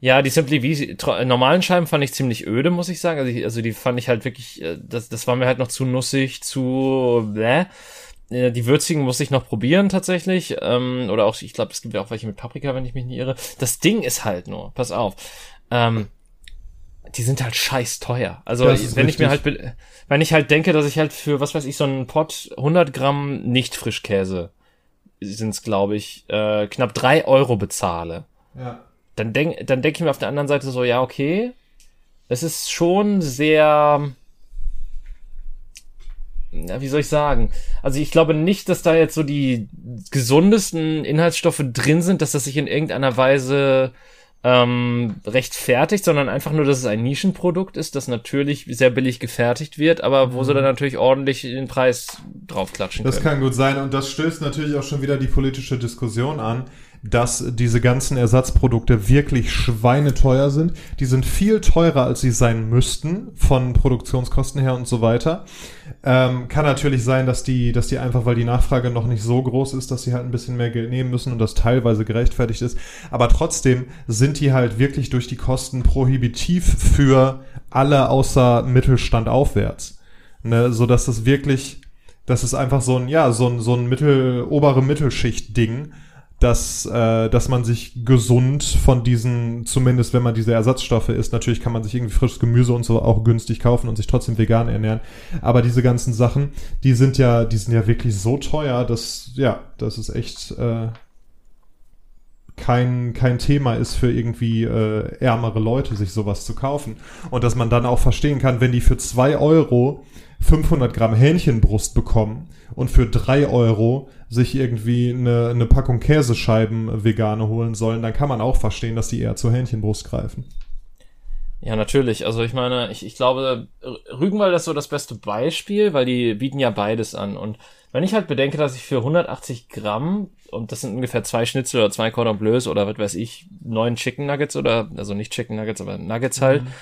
Ja, die Simply V normalen Scheiben fand ich ziemlich öde, muss ich sagen. Also, ich, also die fand ich halt wirklich, äh, das, das war mir halt noch zu nussig, zu bläh. Äh, die würzigen muss ich noch probieren tatsächlich. Ähm, oder auch, ich glaube, es gibt ja auch welche mit Paprika, wenn ich mich nicht irre. Das Ding ist halt nur, pass auf. Ähm, die sind halt scheiß teuer. Also wenn richtig. ich mir halt, wenn ich halt denke, dass ich halt für, was weiß ich, so einen Pot 100 Gramm nicht Frischkäse sind es, glaube ich, äh, knapp drei Euro bezahle. Ja dann denke dann denk ich mir auf der anderen Seite so, ja, okay, es ist schon sehr, ja, wie soll ich sagen? Also ich glaube nicht, dass da jetzt so die gesundesten Inhaltsstoffe drin sind, dass das sich in irgendeiner Weise ähm, rechtfertigt, sondern einfach nur, dass es ein Nischenprodukt ist, das natürlich sehr billig gefertigt wird, aber wo mhm. sie dann natürlich ordentlich den Preis draufklatschen können. Das kann gut sein und das stößt natürlich auch schon wieder die politische Diskussion an dass diese ganzen Ersatzprodukte wirklich schweineteuer sind. Die sind viel teurer, als sie sein müssten, von Produktionskosten her und so weiter. Ähm, kann natürlich sein, dass die, dass die einfach, weil die Nachfrage noch nicht so groß ist, dass sie halt ein bisschen mehr Geld nehmen müssen und das teilweise gerechtfertigt ist. Aber trotzdem sind die halt wirklich durch die Kosten prohibitiv für alle außer Mittelstand aufwärts. Ne, so dass das wirklich, das ist einfach so ein, ja, so ein, so ein mittel, obere Mittelschicht-Ding dass, äh, dass man sich gesund von diesen, zumindest wenn man diese Ersatzstoffe isst, natürlich kann man sich irgendwie frisches Gemüse und so auch günstig kaufen und sich trotzdem vegan ernähren. Aber diese ganzen Sachen, die sind ja, die sind ja wirklich so teuer, dass, ja, das ist echt äh, kein, kein Thema ist für irgendwie äh, ärmere Leute, sich sowas zu kaufen. Und dass man dann auch verstehen kann, wenn die für zwei Euro 500 Gramm Hähnchenbrust bekommen und für drei Euro sich irgendwie eine, eine Packung Käsescheiben vegane holen sollen, dann kann man auch verstehen, dass die eher zur Hähnchenbrust greifen. Ja, natürlich. Also ich meine, ich, ich glaube, Rügenwald ist so das beste Beispiel, weil die bieten ja beides an. Und wenn ich halt bedenke, dass ich für 180 Gramm, und das sind ungefähr zwei Schnitzel oder zwei Cordon Bleus oder was weiß ich, neun Chicken Nuggets oder, also nicht Chicken Nuggets, aber Nuggets halt, mhm.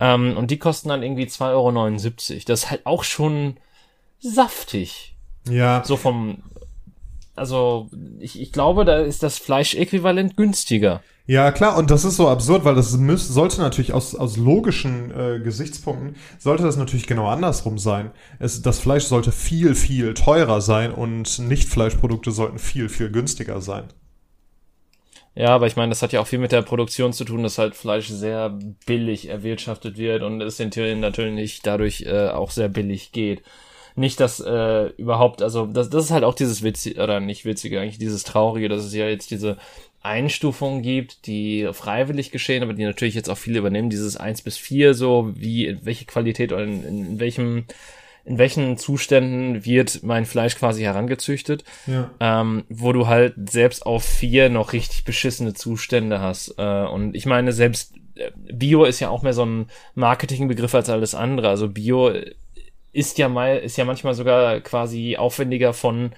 ähm, und die kosten dann irgendwie 2,79 Euro. Das ist halt auch schon saftig. Ja. So vom, also ich, ich glaube, da ist das Fleischäquivalent günstiger. Ja, klar, und das ist so absurd, weil das müß, sollte natürlich aus, aus logischen äh, Gesichtspunkten, sollte das natürlich genau andersrum sein. Es, das Fleisch sollte viel, viel teurer sein und Nicht-Fleischprodukte sollten viel, viel günstiger sein. Ja, aber ich meine, das hat ja auch viel mit der Produktion zu tun, dass halt Fleisch sehr billig erwirtschaftet wird und es den Tieren natürlich dadurch äh, auch sehr billig geht nicht, dass äh, überhaupt, also das, das ist halt auch dieses witzige, oder nicht witzige, eigentlich dieses Traurige, dass es ja jetzt diese Einstufungen gibt, die freiwillig geschehen, aber die natürlich jetzt auch viele übernehmen, dieses eins bis vier so, wie, welche Qualität oder in, in, welchem in welchen Zuständen wird mein Fleisch quasi herangezüchtet, ja. ähm, wo du halt selbst auf vier noch richtig beschissene Zustände hast. Äh, und ich meine, selbst äh, Bio ist ja auch mehr so ein Marketingbegriff als alles andere. Also Bio ist ja mal, ist ja manchmal sogar quasi aufwendiger von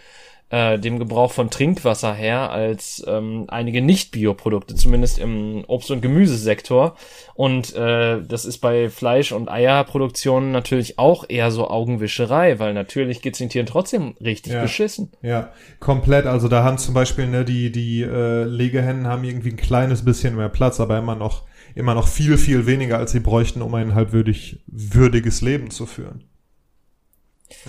äh, dem Gebrauch von Trinkwasser her als ähm, einige Nicht-Bioprodukte, zumindest im Obst- und Gemüsesektor. Und äh, das ist bei Fleisch- und Eierproduktion natürlich auch eher so Augenwischerei, weil natürlich geht's den Tieren trotzdem richtig ja, beschissen. Ja, komplett. Also da haben zum Beispiel ne, die, die äh, Legehennen haben irgendwie ein kleines bisschen mehr Platz, aber immer noch, immer noch viel, viel weniger, als sie bräuchten, um ein halbwürdig, würdiges Leben zu führen.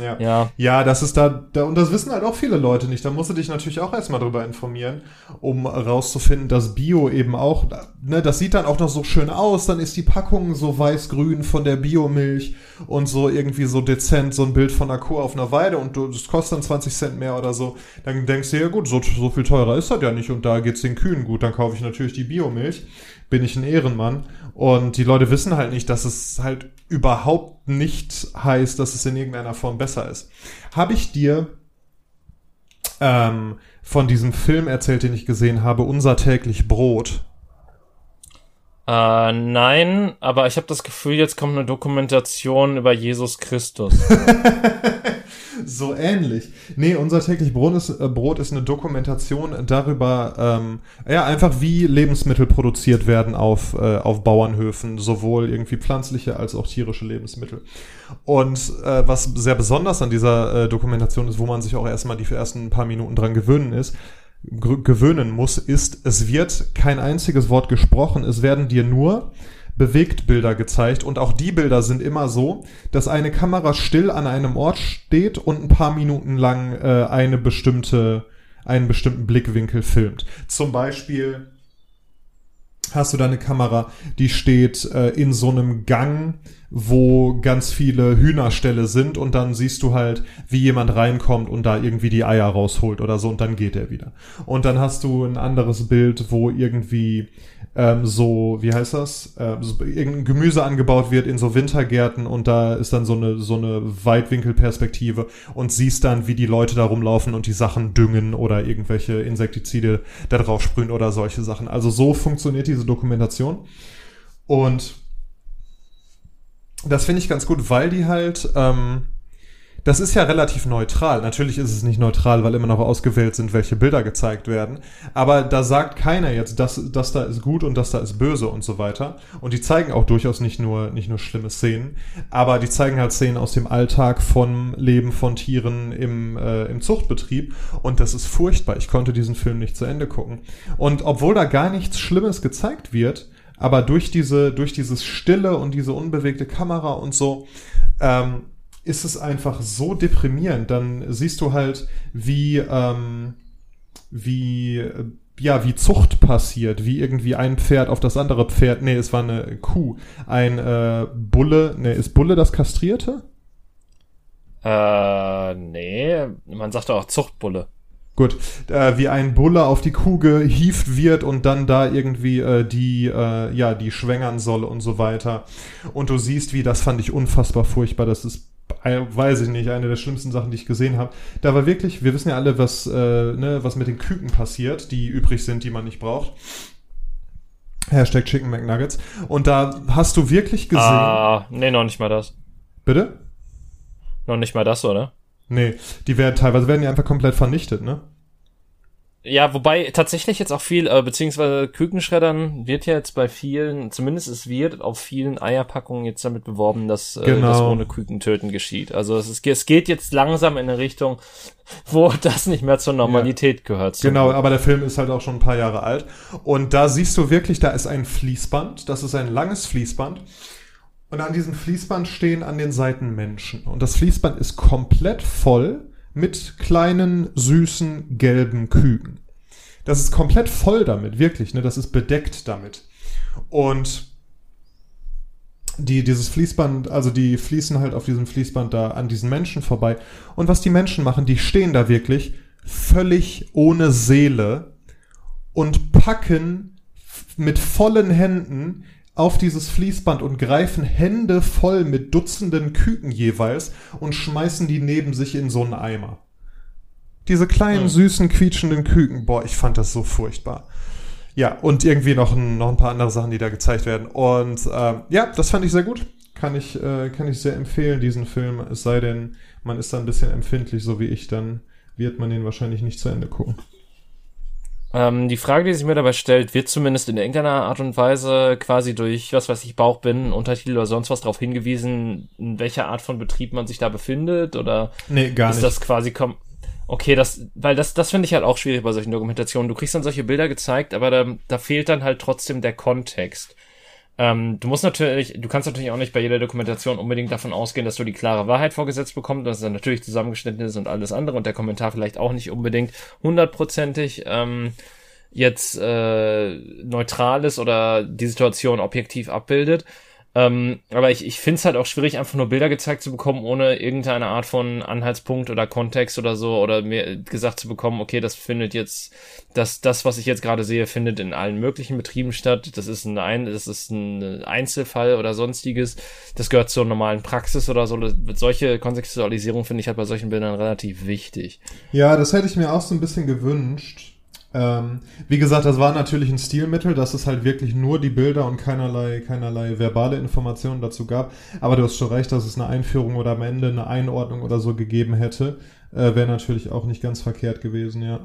Ja. ja. Ja, das ist da, da, und das wissen halt auch viele Leute nicht. Da musst du dich natürlich auch erstmal drüber informieren, um rauszufinden, dass Bio eben auch, ne, das sieht dann auch noch so schön aus, dann ist die Packung so weiß-grün von der Biomilch und so irgendwie so dezent, so ein Bild von einer Kuh auf einer Weide und du, das kostet dann 20 Cent mehr oder so. Dann denkst du, ja gut, so, so viel teurer ist das ja nicht und da geht's den Kühen gut, dann kaufe ich natürlich die Biomilch bin ich ein Ehrenmann. Und die Leute wissen halt nicht, dass es halt überhaupt nicht heißt, dass es in irgendeiner Form besser ist. Habe ich dir ähm, von diesem Film erzählt, den ich gesehen habe, Unser täglich Brot? Äh, nein, aber ich habe das Gefühl, jetzt kommt eine Dokumentation über Jesus Christus. (laughs) so ähnlich. Nee, unser täglich Brot ist, äh, Brot ist eine Dokumentation darüber, ähm, ja, einfach wie Lebensmittel produziert werden auf, äh, auf Bauernhöfen, sowohl irgendwie pflanzliche als auch tierische Lebensmittel. Und äh, was sehr besonders an dieser äh, Dokumentation ist, wo man sich auch erstmal die ersten paar Minuten dran gewöhnen ist, gewöhnen muss, ist, es wird kein einziges Wort gesprochen, es werden dir nur Bewegtbilder gezeigt und auch die Bilder sind immer so, dass eine Kamera still an einem Ort steht und ein paar Minuten lang äh, eine bestimmte, einen bestimmten Blickwinkel filmt. Zum Beispiel hast du da eine Kamera, die steht äh, in so einem Gang, wo ganz viele Hühnerställe sind und dann siehst du halt, wie jemand reinkommt und da irgendwie die Eier rausholt oder so und dann geht er wieder. Und dann hast du ein anderes Bild, wo irgendwie ähm, so, wie heißt das, äh, so, irgendein Gemüse angebaut wird in so Wintergärten und da ist dann so eine, so eine Weitwinkelperspektive und siehst dann, wie die Leute da rumlaufen und die Sachen düngen oder irgendwelche Insektizide da drauf sprühen oder solche Sachen. Also so funktioniert diese Dokumentation. Und das finde ich ganz gut, weil die halt, ähm, das ist ja relativ neutral. Natürlich ist es nicht neutral, weil immer noch ausgewählt sind, welche Bilder gezeigt werden. Aber da sagt keiner jetzt, das, das da ist gut und das da ist böse und so weiter. Und die zeigen auch durchaus nicht nur, nicht nur schlimme Szenen, aber die zeigen halt Szenen aus dem Alltag von Leben von Tieren im, äh, im Zuchtbetrieb. Und das ist furchtbar. Ich konnte diesen Film nicht zu Ende gucken. Und obwohl da gar nichts Schlimmes gezeigt wird, aber durch diese, durch dieses Stille und diese unbewegte Kamera und so, ähm, ist es einfach so deprimierend. Dann siehst du halt, wie, ähm, wie, ja, wie Zucht passiert, wie irgendwie ein Pferd auf das andere Pferd, nee, es war eine Kuh, ein äh, Bulle, nee, ist Bulle das Kastrierte? Äh, nee, man sagt auch Zuchtbulle. Gut, äh, wie ein Bulle auf die Kuh gehieft wird und dann da irgendwie äh, die, äh, ja, die schwängern soll und so weiter. Und du siehst, wie, das fand ich unfassbar furchtbar, das ist äh, weiß ich nicht, eine der schlimmsten Sachen, die ich gesehen habe. Da war wirklich, wir wissen ja alle, was, äh, ne, was mit den Küken passiert, die übrig sind, die man nicht braucht. Hashtag Chicken McNuggets. Und da hast du wirklich gesehen. Ah, nee, noch nicht mal das. Bitte? Noch nicht mal das, oder? Nee, die werden teilweise werden ja einfach komplett vernichtet, ne? Ja, wobei tatsächlich jetzt auch viel, äh, beziehungsweise Kükenschreddern wird ja jetzt bei vielen, zumindest es wird auf vielen Eierpackungen jetzt damit beworben, dass äh, genau. das ohne Kükentöten geschieht. Also es, ist, es geht jetzt langsam in eine Richtung, (laughs) wo das nicht mehr zur Normalität ja. gehört. Genau, Glück. aber der Film ist halt auch schon ein paar Jahre alt. Und da siehst du wirklich, da ist ein Fließband, das ist ein langes Fließband. Und an diesem Fließband stehen an den Seiten Menschen. Und das Fließband ist komplett voll mit kleinen, süßen, gelben Küken. Das ist komplett voll damit, wirklich, ne? Das ist bedeckt damit. Und die, dieses Fließband, also die fließen halt auf diesem Fließband da an diesen Menschen vorbei. Und was die Menschen machen, die stehen da wirklich völlig ohne Seele und packen mit vollen Händen auf dieses Fließband und greifen Hände voll mit Dutzenden Küken jeweils und schmeißen die neben sich in so einen Eimer. Diese kleinen, mhm. süßen, quietschenden Küken, boah, ich fand das so furchtbar. Ja, und irgendwie noch ein, noch ein paar andere Sachen, die da gezeigt werden. Und äh, ja, das fand ich sehr gut. Kann ich, äh, kann ich sehr empfehlen, diesen Film. Es sei denn, man ist da ein bisschen empfindlich, so wie ich, dann wird man den wahrscheinlich nicht zu Ende gucken. Ähm, die Frage, die sich mir dabei stellt, wird zumindest in irgendeiner Art und Weise quasi durch, was weiß ich, Bauchbinden, Untertitel oder sonst was darauf hingewiesen, in welcher Art von Betrieb man sich da befindet? Oder nee, gar ist nicht. das quasi kom Okay, das, weil das, das finde ich halt auch schwierig bei solchen Dokumentationen. Du kriegst dann solche Bilder gezeigt, aber da, da fehlt dann halt trotzdem der Kontext. Ähm, du musst natürlich, du kannst natürlich auch nicht bei jeder Dokumentation unbedingt davon ausgehen, dass du die klare Wahrheit vorgesetzt bekommst, dass es dann natürlich zusammengeschnitten ist und alles andere und der Kommentar vielleicht auch nicht unbedingt hundertprozentig ähm, jetzt äh, neutral ist oder die Situation objektiv abbildet. Ähm, aber ich, ich finde es halt auch schwierig, einfach nur Bilder gezeigt zu bekommen, ohne irgendeine Art von Anhaltspunkt oder Kontext oder so, oder mir gesagt zu bekommen, okay, das findet jetzt, das, das, was ich jetzt gerade sehe, findet in allen möglichen Betrieben statt. Das ist ein, das ist ein Einzelfall oder sonstiges. Das gehört zur normalen Praxis oder so. Solche Kontextualisierung finde ich halt bei solchen Bildern relativ wichtig. Ja, das hätte ich mir auch so ein bisschen gewünscht ähm, wie gesagt, das war natürlich ein Stilmittel, dass es halt wirklich nur die Bilder und keinerlei, keinerlei verbale Informationen dazu gab. Aber du hast schon recht, dass es eine Einführung oder am Ende eine Einordnung oder so gegeben hätte. Äh, Wäre natürlich auch nicht ganz verkehrt gewesen, ja.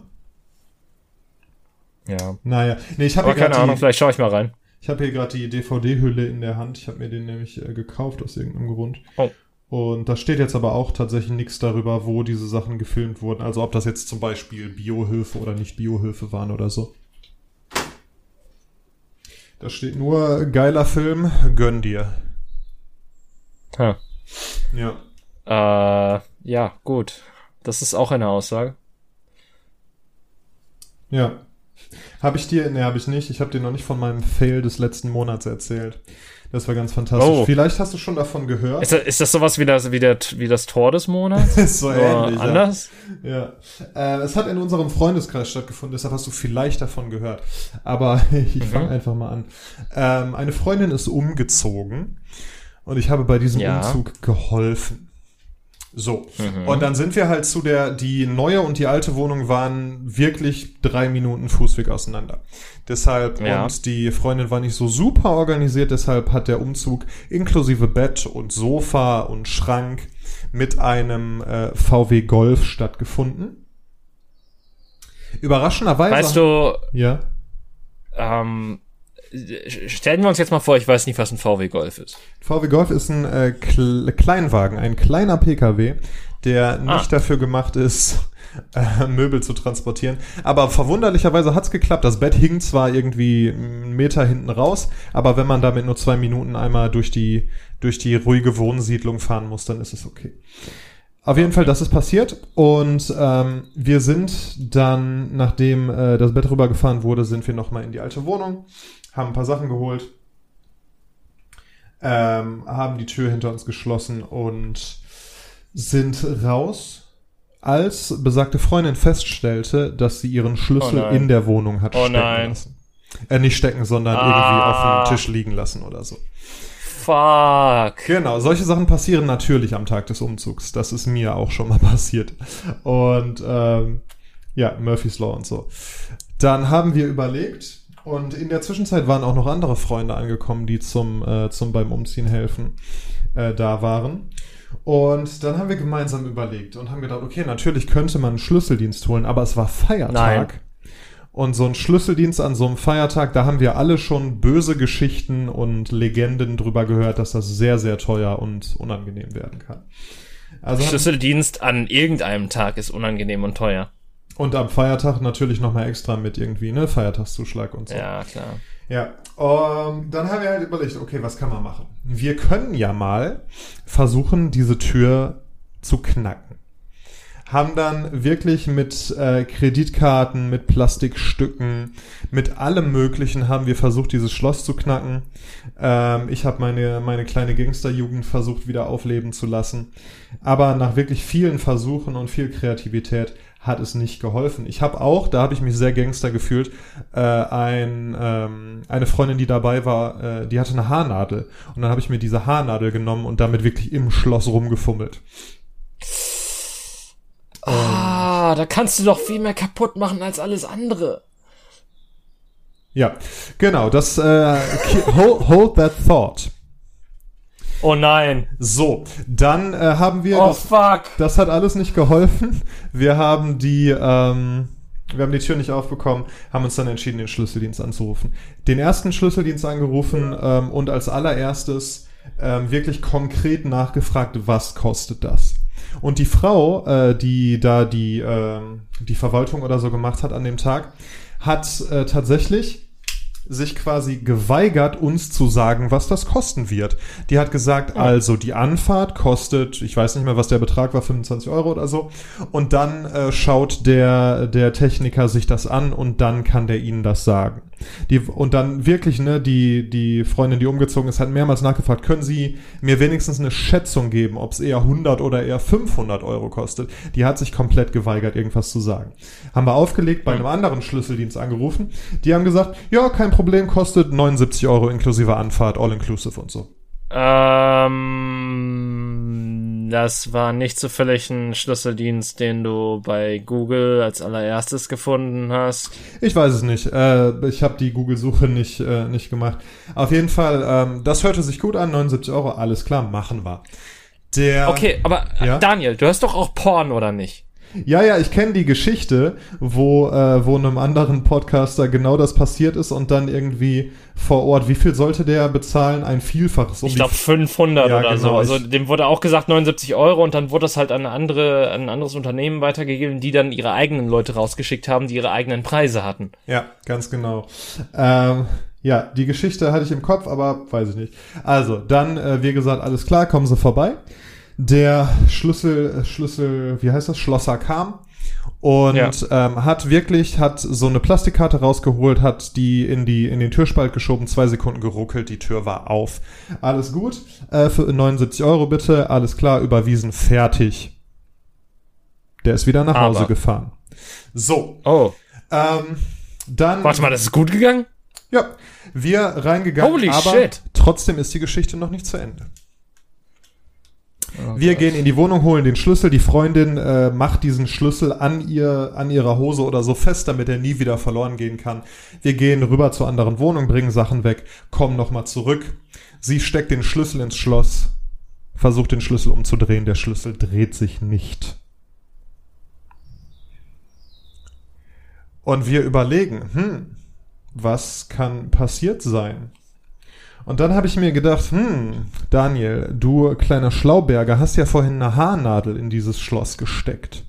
Ja. Naja. Nee, ich habe keine Ahnung, vielleicht schaue ich mal rein. Ich habe hier gerade die DVD-Hülle in der Hand. Ich habe mir den nämlich äh, gekauft aus irgendeinem Grund. Oh. Und da steht jetzt aber auch tatsächlich nichts darüber, wo diese Sachen gefilmt wurden. Also ob das jetzt zum Beispiel Biohilfe oder nicht Biohilfe waren oder so. Da steht nur geiler Film, gönn dir. Ha. Ja. Äh, ja, gut. Das ist auch eine Aussage. Ja. Habe ich dir, ne, habe ich nicht. Ich habe dir noch nicht von meinem Fail des letzten Monats erzählt. Das war ganz fantastisch. Oh. Vielleicht hast du schon davon gehört. Ist das, ist das sowas wie das, wie, der, wie das Tor des Monats? (laughs) ist so ähnlich. Anders? Ja. ja. Äh, es hat in unserem Freundeskreis stattgefunden, deshalb hast du vielleicht davon gehört. Aber (laughs) ich mhm. fange einfach mal an. Ähm, eine Freundin ist umgezogen und ich habe bei diesem ja. Umzug geholfen. So. Mhm. Und dann sind wir halt zu der, die neue und die alte Wohnung waren wirklich drei Minuten Fußweg auseinander. Deshalb, ja. und die Freundin war nicht so super organisiert, deshalb hat der Umzug inklusive Bett und Sofa und Schrank mit einem äh, VW Golf stattgefunden. Überraschenderweise. Weißt du, ja. Ähm, stellen wir uns jetzt mal vor, ich weiß nicht, was ein VW Golf ist. VW Golf ist ein äh, Kle Kleinwagen, ein kleiner PKW, der ah. nicht dafür gemacht ist, (laughs) äh, Möbel zu transportieren. Aber verwunderlicherweise hat's geklappt. Das Bett hing zwar irgendwie einen Meter hinten raus, aber wenn man damit nur zwei Minuten einmal durch die, durch die ruhige Wohnsiedlung fahren muss, dann ist es okay. Auf jeden Fall, das ist passiert und ähm, wir sind dann, nachdem äh, das Bett rübergefahren wurde, sind wir nochmal in die alte Wohnung, haben ein paar Sachen geholt, ähm, haben die Tür hinter uns geschlossen und sind raus, als besagte Freundin feststellte, dass sie ihren Schlüssel oh in der Wohnung hat oh stecken nein. lassen. Äh, nicht stecken, sondern ah. irgendwie auf dem Tisch liegen lassen oder so. Fuck. Genau, solche Sachen passieren natürlich am Tag des Umzugs. Das ist mir auch schon mal (laughs) passiert. Und ähm, ja, Murphy's Law und so. Dann haben wir überlegt, und in der Zwischenzeit waren auch noch andere Freunde angekommen, die zum, äh, zum beim Umziehen helfen äh, da waren. Und dann haben wir gemeinsam überlegt und haben gedacht, okay, natürlich könnte man einen Schlüsseldienst holen, aber es war Feiertag. Nein. Und so ein Schlüsseldienst an so einem Feiertag, da haben wir alle schon böse Geschichten und Legenden drüber gehört, dass das sehr, sehr teuer und unangenehm werden kann. Also Schlüsseldienst an irgendeinem Tag ist unangenehm und teuer. Und am Feiertag natürlich nochmal extra mit irgendwie, ne, Feiertagszuschlag und so. Ja, klar. Ja, um, dann haben wir halt überlegt, okay, was kann man machen? Wir können ja mal versuchen, diese Tür zu knacken haben dann wirklich mit äh, Kreditkarten, mit Plastikstücken, mit allem Möglichen haben wir versucht, dieses Schloss zu knacken. Ähm, ich habe meine, meine kleine Gangsterjugend versucht, wieder aufleben zu lassen. Aber nach wirklich vielen Versuchen und viel Kreativität hat es nicht geholfen. Ich habe auch, da habe ich mich sehr Gangster gefühlt, äh, ein, ähm, eine Freundin, die dabei war, äh, die hatte eine Haarnadel. Und dann habe ich mir diese Haarnadel genommen und damit wirklich im Schloss rumgefummelt. Ah, da kannst du doch viel mehr kaputt machen als alles andere. Ja, genau, das äh, hold that thought. Oh nein. So, dann äh, haben wir. Oh das, fuck. Das hat alles nicht geholfen. Wir haben die, ähm, wir haben die Tür nicht aufbekommen, haben uns dann entschieden, den Schlüsseldienst anzurufen. Den ersten Schlüsseldienst angerufen ähm, und als allererstes ähm, wirklich konkret nachgefragt, was kostet das? Und die Frau, äh, die da die, äh, die Verwaltung oder so gemacht hat an dem Tag, hat äh, tatsächlich sich quasi geweigert, uns zu sagen, was das kosten wird. Die hat gesagt, also die Anfahrt kostet, ich weiß nicht mehr, was der Betrag war, 25 Euro oder so. Und dann äh, schaut der, der Techniker sich das an und dann kann der ihnen das sagen. Die, und dann wirklich, ne, die, die Freundin, die umgezogen ist, hat mehrmals nachgefragt, können Sie mir wenigstens eine Schätzung geben, ob es eher 100 oder eher 500 Euro kostet? Die hat sich komplett geweigert, irgendwas zu sagen. Haben wir aufgelegt, bei einem anderen Schlüsseldienst angerufen. Die haben gesagt, ja, kein Problem, kostet 79 Euro inklusive Anfahrt, all inclusive und so. Ähm, das war nicht zufällig ein Schlüsseldienst, den du bei Google als allererstes gefunden hast. Ich weiß es nicht. Äh, ich habe die Google-Suche nicht, äh, nicht gemacht. Auf jeden Fall, ähm, das hörte sich gut an. 79 Euro, alles klar, machen wir. Der, okay, aber ja? Daniel, du hast doch auch Porn, oder nicht? Ja, ja, ich kenne die Geschichte, wo, äh, wo einem anderen Podcaster genau das passiert ist und dann irgendwie vor Ort, wie viel sollte der bezahlen? Ein Vielfaches. Um ich glaube 500 ja, oder genau, so. Also dem wurde auch gesagt 79 Euro und dann wurde das halt an, andere, an ein anderes Unternehmen weitergegeben, die dann ihre eigenen Leute rausgeschickt haben, die ihre eigenen Preise hatten. Ja, ganz genau. Ähm, ja, die Geschichte hatte ich im Kopf, aber weiß ich nicht. Also, dann, äh, wie gesagt, alles klar, kommen Sie vorbei der Schlüssel, Schlüssel, wie heißt das, Schlosser kam und ja. ähm, hat wirklich, hat so eine Plastikkarte rausgeholt, hat die in die in den Türspalt geschoben, zwei Sekunden geruckelt, die Tür war auf. Alles gut, äh, für 79 Euro bitte, alles klar, überwiesen, fertig. Der ist wieder nach Aber. Hause gefahren. So. Oh. Ähm, dann. Warte mal, das ist gut gegangen? Ja, wir reingegangen, Holy aber shit. trotzdem ist die Geschichte noch nicht zu Ende. Oh wir gehen in die Wohnung, holen den Schlüssel. Die Freundin äh, macht diesen Schlüssel an ihr, an ihrer Hose oder so fest, damit er nie wieder verloren gehen kann. Wir gehen rüber zur anderen Wohnung, bringen Sachen weg, kommen nochmal zurück. Sie steckt den Schlüssel ins Schloss, versucht den Schlüssel umzudrehen. Der Schlüssel dreht sich nicht. Und wir überlegen, hm, was kann passiert sein? Und dann habe ich mir gedacht, hm, Daniel, du kleiner Schlauberger, hast ja vorhin eine Haarnadel in dieses Schloss gesteckt.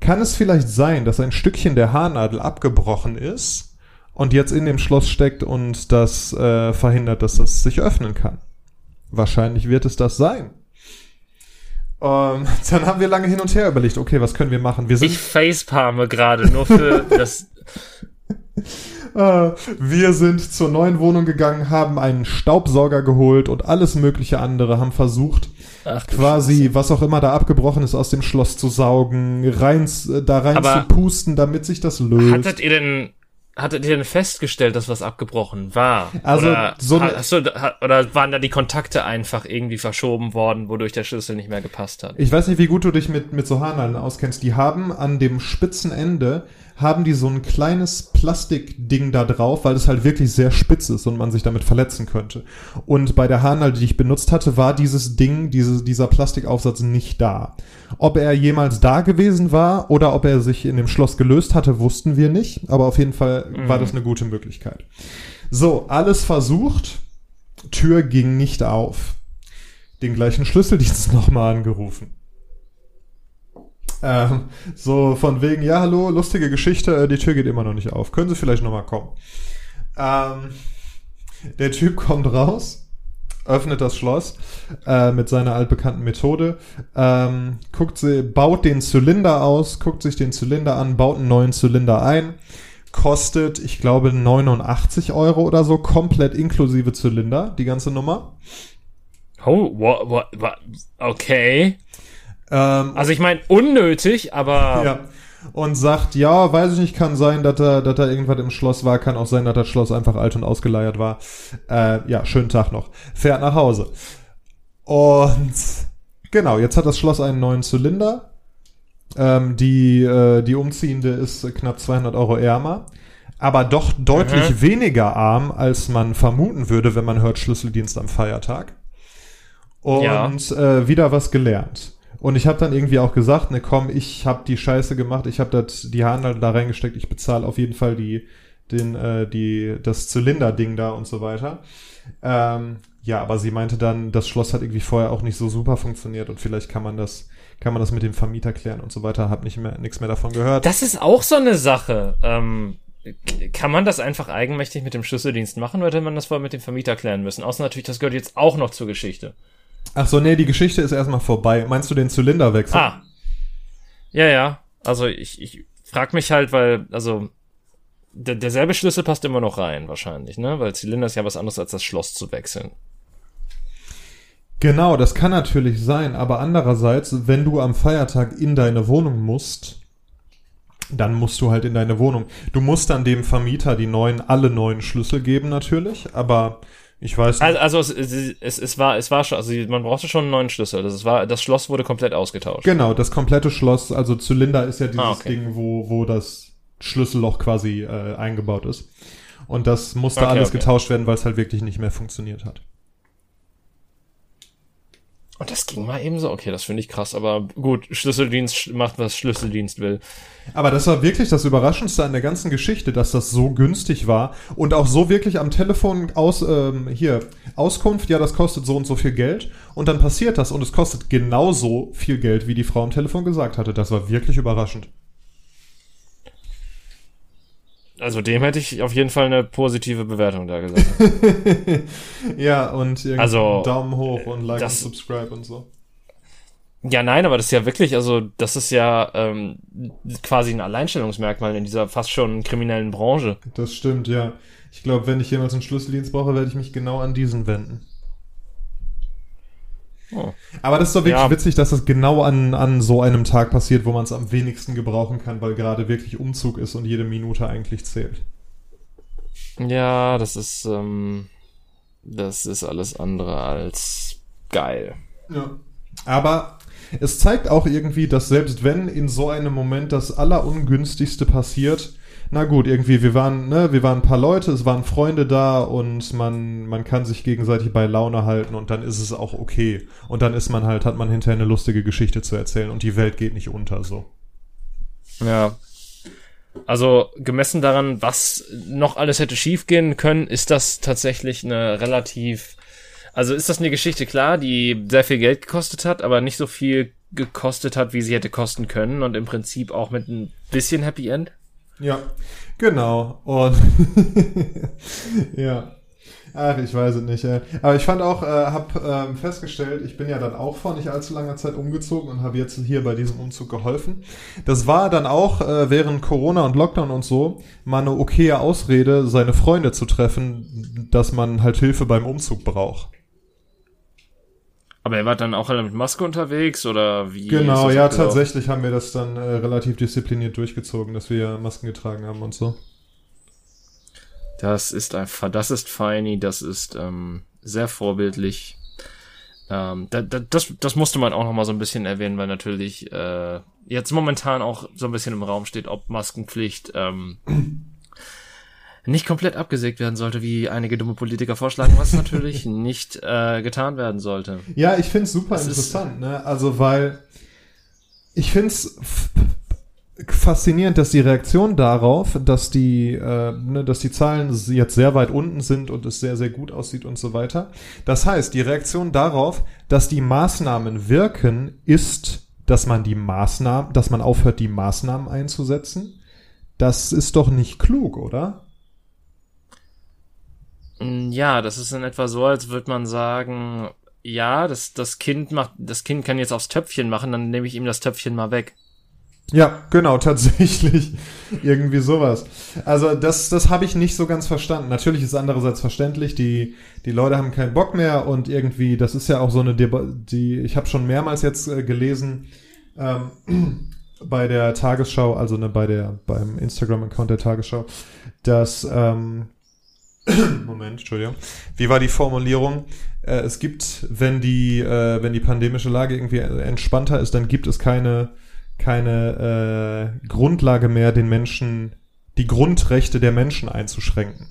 Kann es vielleicht sein, dass ein Stückchen der Haarnadel abgebrochen ist und jetzt in dem Schloss steckt und das äh, verhindert, dass das sich öffnen kann? Wahrscheinlich wird es das sein. Und (laughs) dann haben wir lange hin und her überlegt, okay, was können wir machen? Wir sind ich facepalme gerade nur für (laughs) das wir sind zur neuen Wohnung gegangen, haben einen Staubsauger geholt und alles mögliche andere, haben versucht, Ach, quasi, Scheiße. was auch immer da abgebrochen ist, aus dem Schloss zu saugen, rein, äh, da rein Aber zu pusten, damit sich das löst. Hattet ihr denn Hattet ihr denn festgestellt, dass was abgebrochen war? Also oder, so eine, hast du, oder waren da die Kontakte einfach irgendwie verschoben worden, wodurch der Schlüssel nicht mehr gepasst hat? Ich weiß nicht, wie gut du dich mit, mit so Haarnadeln auskennst. Die haben an dem spitzen Ende haben die so ein kleines Plastikding da drauf, weil es halt wirklich sehr spitz ist und man sich damit verletzen könnte. Und bei der Haarnadel, die ich benutzt hatte, war dieses Ding, diese, dieser Plastikaufsatz nicht da. Ob er jemals da gewesen war oder ob er sich in dem Schloss gelöst hatte, wussten wir nicht. Aber auf jeden Fall mhm. war das eine gute Möglichkeit. So, alles versucht. Tür ging nicht auf. Den gleichen Schlüsseldienst (laughs) nochmal angerufen. Ähm, so von wegen, ja, hallo, lustige Geschichte, äh, die Tür geht immer noch nicht auf. Können Sie vielleicht nochmal kommen? Ähm, der Typ kommt raus, öffnet das Schloss äh, mit seiner altbekannten Methode, ähm, guckt sie, baut den Zylinder aus, guckt sich den Zylinder an, baut einen neuen Zylinder ein, kostet, ich glaube, 89 Euro oder so, komplett inklusive Zylinder, die ganze Nummer. Oh, what, what, what, okay. Ähm, also ich meine, unnötig, aber. Ja. Und sagt, ja, weiß ich nicht, kann sein, dass da, dass da irgendwas im Schloss war, kann auch sein, dass das Schloss einfach alt und ausgeleiert war. Äh, ja, schönen Tag noch. Fährt nach Hause. Und genau, jetzt hat das Schloss einen neuen Zylinder. Ähm, die, äh, die umziehende ist knapp 200 Euro ärmer aber doch deutlich mhm. weniger arm, als man vermuten würde, wenn man hört Schlüsseldienst am Feiertag. Und ja. äh, wieder was gelernt. Und ich habe dann irgendwie auch gesagt, ne komm, ich habe die Scheiße gemacht, ich habe die Handel da reingesteckt, ich bezahle auf jeden Fall die, den, äh, die, das Zylinder-Ding da und so weiter. Ähm, ja, aber sie meinte dann, das Schloss hat irgendwie vorher auch nicht so super funktioniert und vielleicht kann man das, kann man das mit dem Vermieter klären und so weiter. Hab nicht mehr, nichts mehr davon gehört. Das ist auch so eine Sache. Ähm, kann man das einfach eigenmächtig mit dem Schlüsseldienst machen oder hätte man das vorher mit dem Vermieter klären müssen? Außer natürlich, das gehört jetzt auch noch zur Geschichte. Ach so, nee, die Geschichte ist erstmal vorbei. Meinst du den Zylinderwechsel? Ah. Ja, ja. Also ich, ich frag mich halt, weil, also der, derselbe Schlüssel passt immer noch rein, wahrscheinlich, ne? Weil Zylinder ist ja was anderes als das Schloss zu wechseln. Genau, das kann natürlich sein, aber andererseits, wenn du am Feiertag in deine Wohnung musst, dann musst du halt in deine Wohnung. Du musst dann dem Vermieter die neuen, alle neuen Schlüssel geben natürlich, aber ich weiß nicht. Also, also es, es, es, war, es war schon, also man brauchte schon einen neuen Schlüssel. Das, war, das Schloss wurde komplett ausgetauscht. Genau, das komplette Schloss, also Zylinder ist ja dieses ah, okay. Ding, wo, wo das Schlüsselloch quasi äh, eingebaut ist. Und das musste okay, alles okay. getauscht werden, weil es halt wirklich nicht mehr funktioniert hat. Und das ging mal eben so. Okay, das finde ich krass. Aber gut, Schlüsseldienst macht, was Schlüsseldienst will. Aber das war wirklich das Überraschendste an der ganzen Geschichte, dass das so günstig war und auch so wirklich am Telefon aus, ähm, hier, Auskunft, ja, das kostet so und so viel Geld. Und dann passiert das und es kostet genauso viel Geld, wie die Frau am Telefon gesagt hatte. Das war wirklich überraschend. Also dem hätte ich auf jeden Fall eine positive Bewertung da gesagt. (laughs) ja, und also, Daumen hoch und Like das, und Subscribe und so. Ja, nein, aber das ist ja wirklich, also das ist ja ähm, quasi ein Alleinstellungsmerkmal in dieser fast schon kriminellen Branche. Das stimmt, ja. Ich glaube, wenn ich jemals einen Schlüsseldienst brauche, werde ich mich genau an diesen wenden. Oh. Aber das ist doch wirklich ja. witzig, dass das genau an, an so einem Tag passiert, wo man es am wenigsten gebrauchen kann, weil gerade wirklich Umzug ist und jede Minute eigentlich zählt. Ja, das ist, ähm, das ist alles andere als geil. Ja. Aber es zeigt auch irgendwie, dass selbst wenn in so einem Moment das Allerungünstigste passiert, na gut, irgendwie, wir waren, ne, wir waren ein paar Leute, es waren Freunde da und man, man kann sich gegenseitig bei Laune halten und dann ist es auch okay. Und dann ist man halt, hat man hinterher eine lustige Geschichte zu erzählen und die Welt geht nicht unter, so. Ja. Also, gemessen daran, was noch alles hätte schiefgehen können, ist das tatsächlich eine relativ, also ist das eine Geschichte, klar, die sehr viel Geld gekostet hat, aber nicht so viel gekostet hat, wie sie hätte kosten können und im Prinzip auch mit ein bisschen Happy End. Ja, genau. Und (laughs) ja. Ach, ich weiß es nicht. Äh. Aber ich fand auch, äh, habe ähm, festgestellt, ich bin ja dann auch vor nicht allzu langer Zeit umgezogen und habe jetzt hier bei diesem Umzug geholfen. Das war dann auch äh, während Corona und Lockdown und so mal eine okaye Ausrede, seine Freunde zu treffen, dass man halt Hilfe beim Umzug braucht. Aber er war dann auch mit Maske unterwegs oder wie? Genau, ja, tatsächlich haben wir das dann äh, relativ diszipliniert durchgezogen, dass wir Masken getragen haben und so. Das ist einfach, das ist feini, das ist ähm, sehr vorbildlich. Ähm, da, da, das, das musste man auch noch mal so ein bisschen erwähnen, weil natürlich äh, jetzt momentan auch so ein bisschen im Raum steht, ob Maskenpflicht ähm, (clears throat) nicht komplett abgesägt werden sollte, wie einige dumme Politiker vorschlagen, was natürlich (laughs) nicht äh, getan werden sollte. Ja, ich finde es super das interessant, ne? Also weil ich finde es faszinierend, dass die Reaktion darauf, dass die, äh, ne, dass die Zahlen jetzt sehr weit unten sind und es sehr, sehr gut aussieht und so weiter. Das heißt, die Reaktion darauf, dass die Maßnahmen wirken, ist, dass man die Maßnahmen, dass man aufhört, die Maßnahmen einzusetzen. Das ist doch nicht klug, oder? Mm, ja, das ist in etwa so, als würde man sagen, ja, das, das Kind macht, das Kind kann jetzt aufs Töpfchen machen, dann nehme ich ihm das Töpfchen mal weg. Ja, genau, (laughs) tatsächlich. Irgendwie sowas. Also das, das habe ich nicht so ganz verstanden. Natürlich ist andererseits verständlich, die, die Leute haben keinen Bock mehr und irgendwie, das ist ja auch so eine Debatte, die, ich habe schon mehrmals jetzt äh, gelesen, ähm, (clears throat) bei der Tagesschau, also ne, bei der, beim Instagram-Account der Tagesschau, dass ähm, (coughs) Moment, Entschuldigung. Wie war die Formulierung? Äh, es gibt, wenn die, äh, wenn die pandemische Lage irgendwie entspannter ist, dann gibt es keine, keine äh, Grundlage mehr, den Menschen, die Grundrechte der Menschen einzuschränken.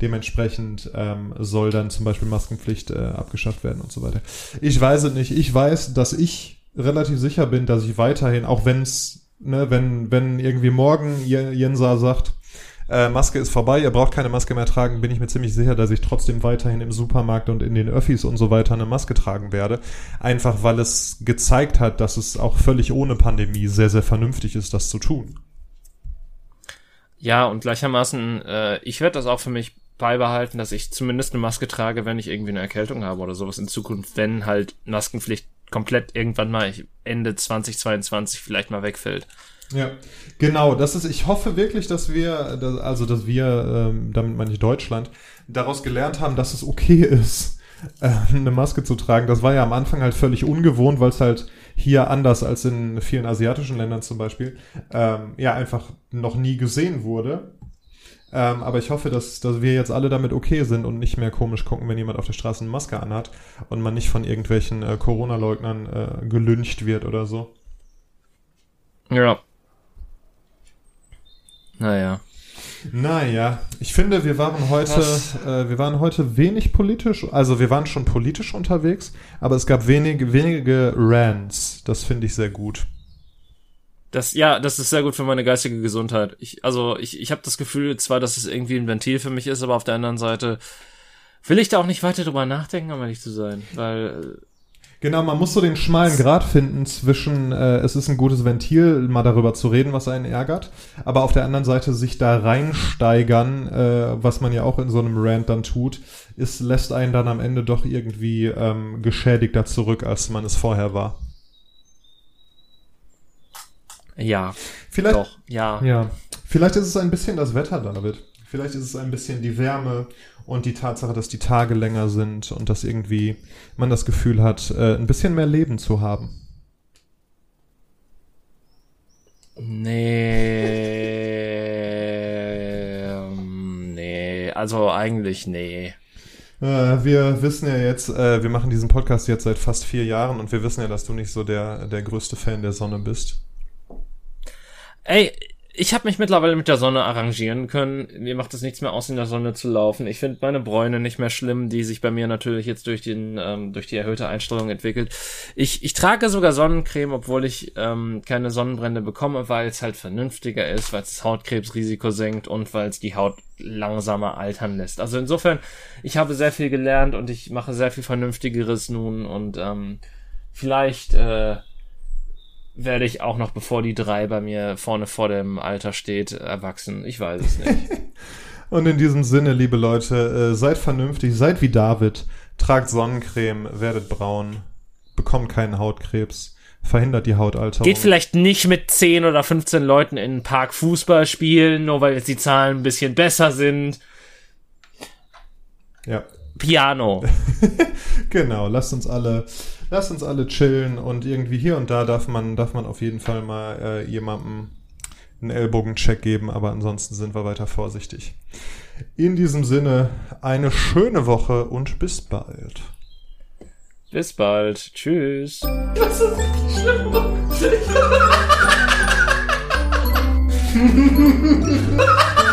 Dementsprechend ähm, soll dann zum Beispiel Maskenpflicht äh, abgeschafft werden und so weiter. Ich weiß es nicht. Ich weiß, dass ich relativ sicher bin, dass ich weiterhin, auch wenn's, ne, wenn, wenn irgendwie morgen Jensa sagt, äh, Maske ist vorbei, ihr braucht keine Maske mehr tragen, bin ich mir ziemlich sicher, dass ich trotzdem weiterhin im Supermarkt und in den Öffis und so weiter eine Maske tragen werde. Einfach weil es gezeigt hat, dass es auch völlig ohne Pandemie sehr, sehr vernünftig ist, das zu tun. Ja, und gleichermaßen, äh, ich werde das auch für mich beibehalten, dass ich zumindest eine Maske trage, wenn ich irgendwie eine Erkältung habe oder sowas in Zukunft, wenn halt Maskenpflicht komplett irgendwann mal Ende 2022 vielleicht mal wegfällt. Ja, genau. Das ist, ich hoffe wirklich, dass wir, also dass wir, ähm, damit meine ich Deutschland, daraus gelernt haben, dass es okay ist, (laughs) äh, eine Maske zu tragen. Das war ja am Anfang halt völlig ungewohnt, weil es halt hier anders als in vielen asiatischen Ländern zum Beispiel, ähm, ja, einfach noch nie gesehen wurde. Ähm, aber ich hoffe, dass, dass wir jetzt alle damit okay sind und nicht mehr komisch gucken, wenn jemand auf der Straße eine Maske anhat und man nicht von irgendwelchen äh, Corona-Leugnern äh, gelüncht wird oder so. Ja, naja. Naja, ich finde, wir waren heute, äh, wir waren heute wenig politisch, also wir waren schon politisch unterwegs, aber es gab wenige, wenige Rants. Das finde ich sehr gut. Das, ja, das ist sehr gut für meine geistige Gesundheit. Ich, also ich, ich habe das Gefühl zwar, dass es irgendwie ein Ventil für mich ist, aber auf der anderen Seite will ich da auch nicht weiter drüber nachdenken, um ehrlich zu sein, weil Genau, man muss so den schmalen Grad finden zwischen, äh, es ist ein gutes Ventil, mal darüber zu reden, was einen ärgert, aber auf der anderen Seite sich da reinsteigern, äh, was man ja auch in so einem Rant dann tut, ist, lässt einen dann am Ende doch irgendwie ähm, geschädigter zurück, als man es vorher war. Ja. Vielleicht, doch, ja. Ja. Vielleicht ist es ein bisschen das Wetter, David. Vielleicht ist es ein bisschen die Wärme und die Tatsache, dass die Tage länger sind und dass irgendwie man das Gefühl hat, äh, ein bisschen mehr Leben zu haben. Nee. (laughs) nee, also eigentlich nee. Äh, wir wissen ja jetzt, äh, wir machen diesen Podcast jetzt seit fast vier Jahren und wir wissen ja, dass du nicht so der, der größte Fan der Sonne bist. Ey, ich habe mich mittlerweile mit der Sonne arrangieren können. Mir macht es nichts mehr aus, in der Sonne zu laufen. Ich finde meine Bräune nicht mehr schlimm, die sich bei mir natürlich jetzt durch den ähm, durch die erhöhte Einstellung entwickelt. Ich, ich trage sogar Sonnencreme, obwohl ich ähm, keine Sonnenbrände bekomme, weil es halt vernünftiger ist, weil es das Hautkrebsrisiko senkt und weil es die Haut langsamer altern lässt. Also insofern, ich habe sehr viel gelernt und ich mache sehr viel Vernünftigeres nun und ähm, vielleicht äh, werde ich auch noch, bevor die drei bei mir vorne vor dem Alter steht, erwachsen. Ich weiß es nicht. (laughs) Und in diesem Sinne, liebe Leute, äh, seid vernünftig, seid wie David, tragt Sonnencreme, werdet braun, bekommt keinen Hautkrebs, verhindert die Hautalterung. Geht vielleicht nicht mit 10 oder 15 Leuten in den Park Fußball spielen, nur weil jetzt die Zahlen ein bisschen besser sind. Ja. Piano. (laughs) genau, lasst uns alle Lass uns alle chillen und irgendwie hier und da darf man, darf man auf jeden Fall mal äh, jemandem einen Ellbogencheck geben, aber ansonsten sind wir weiter vorsichtig. In diesem Sinne, eine schöne Woche und bis bald. Bis bald. Tschüss. Das ist richtig schlimm. (laughs)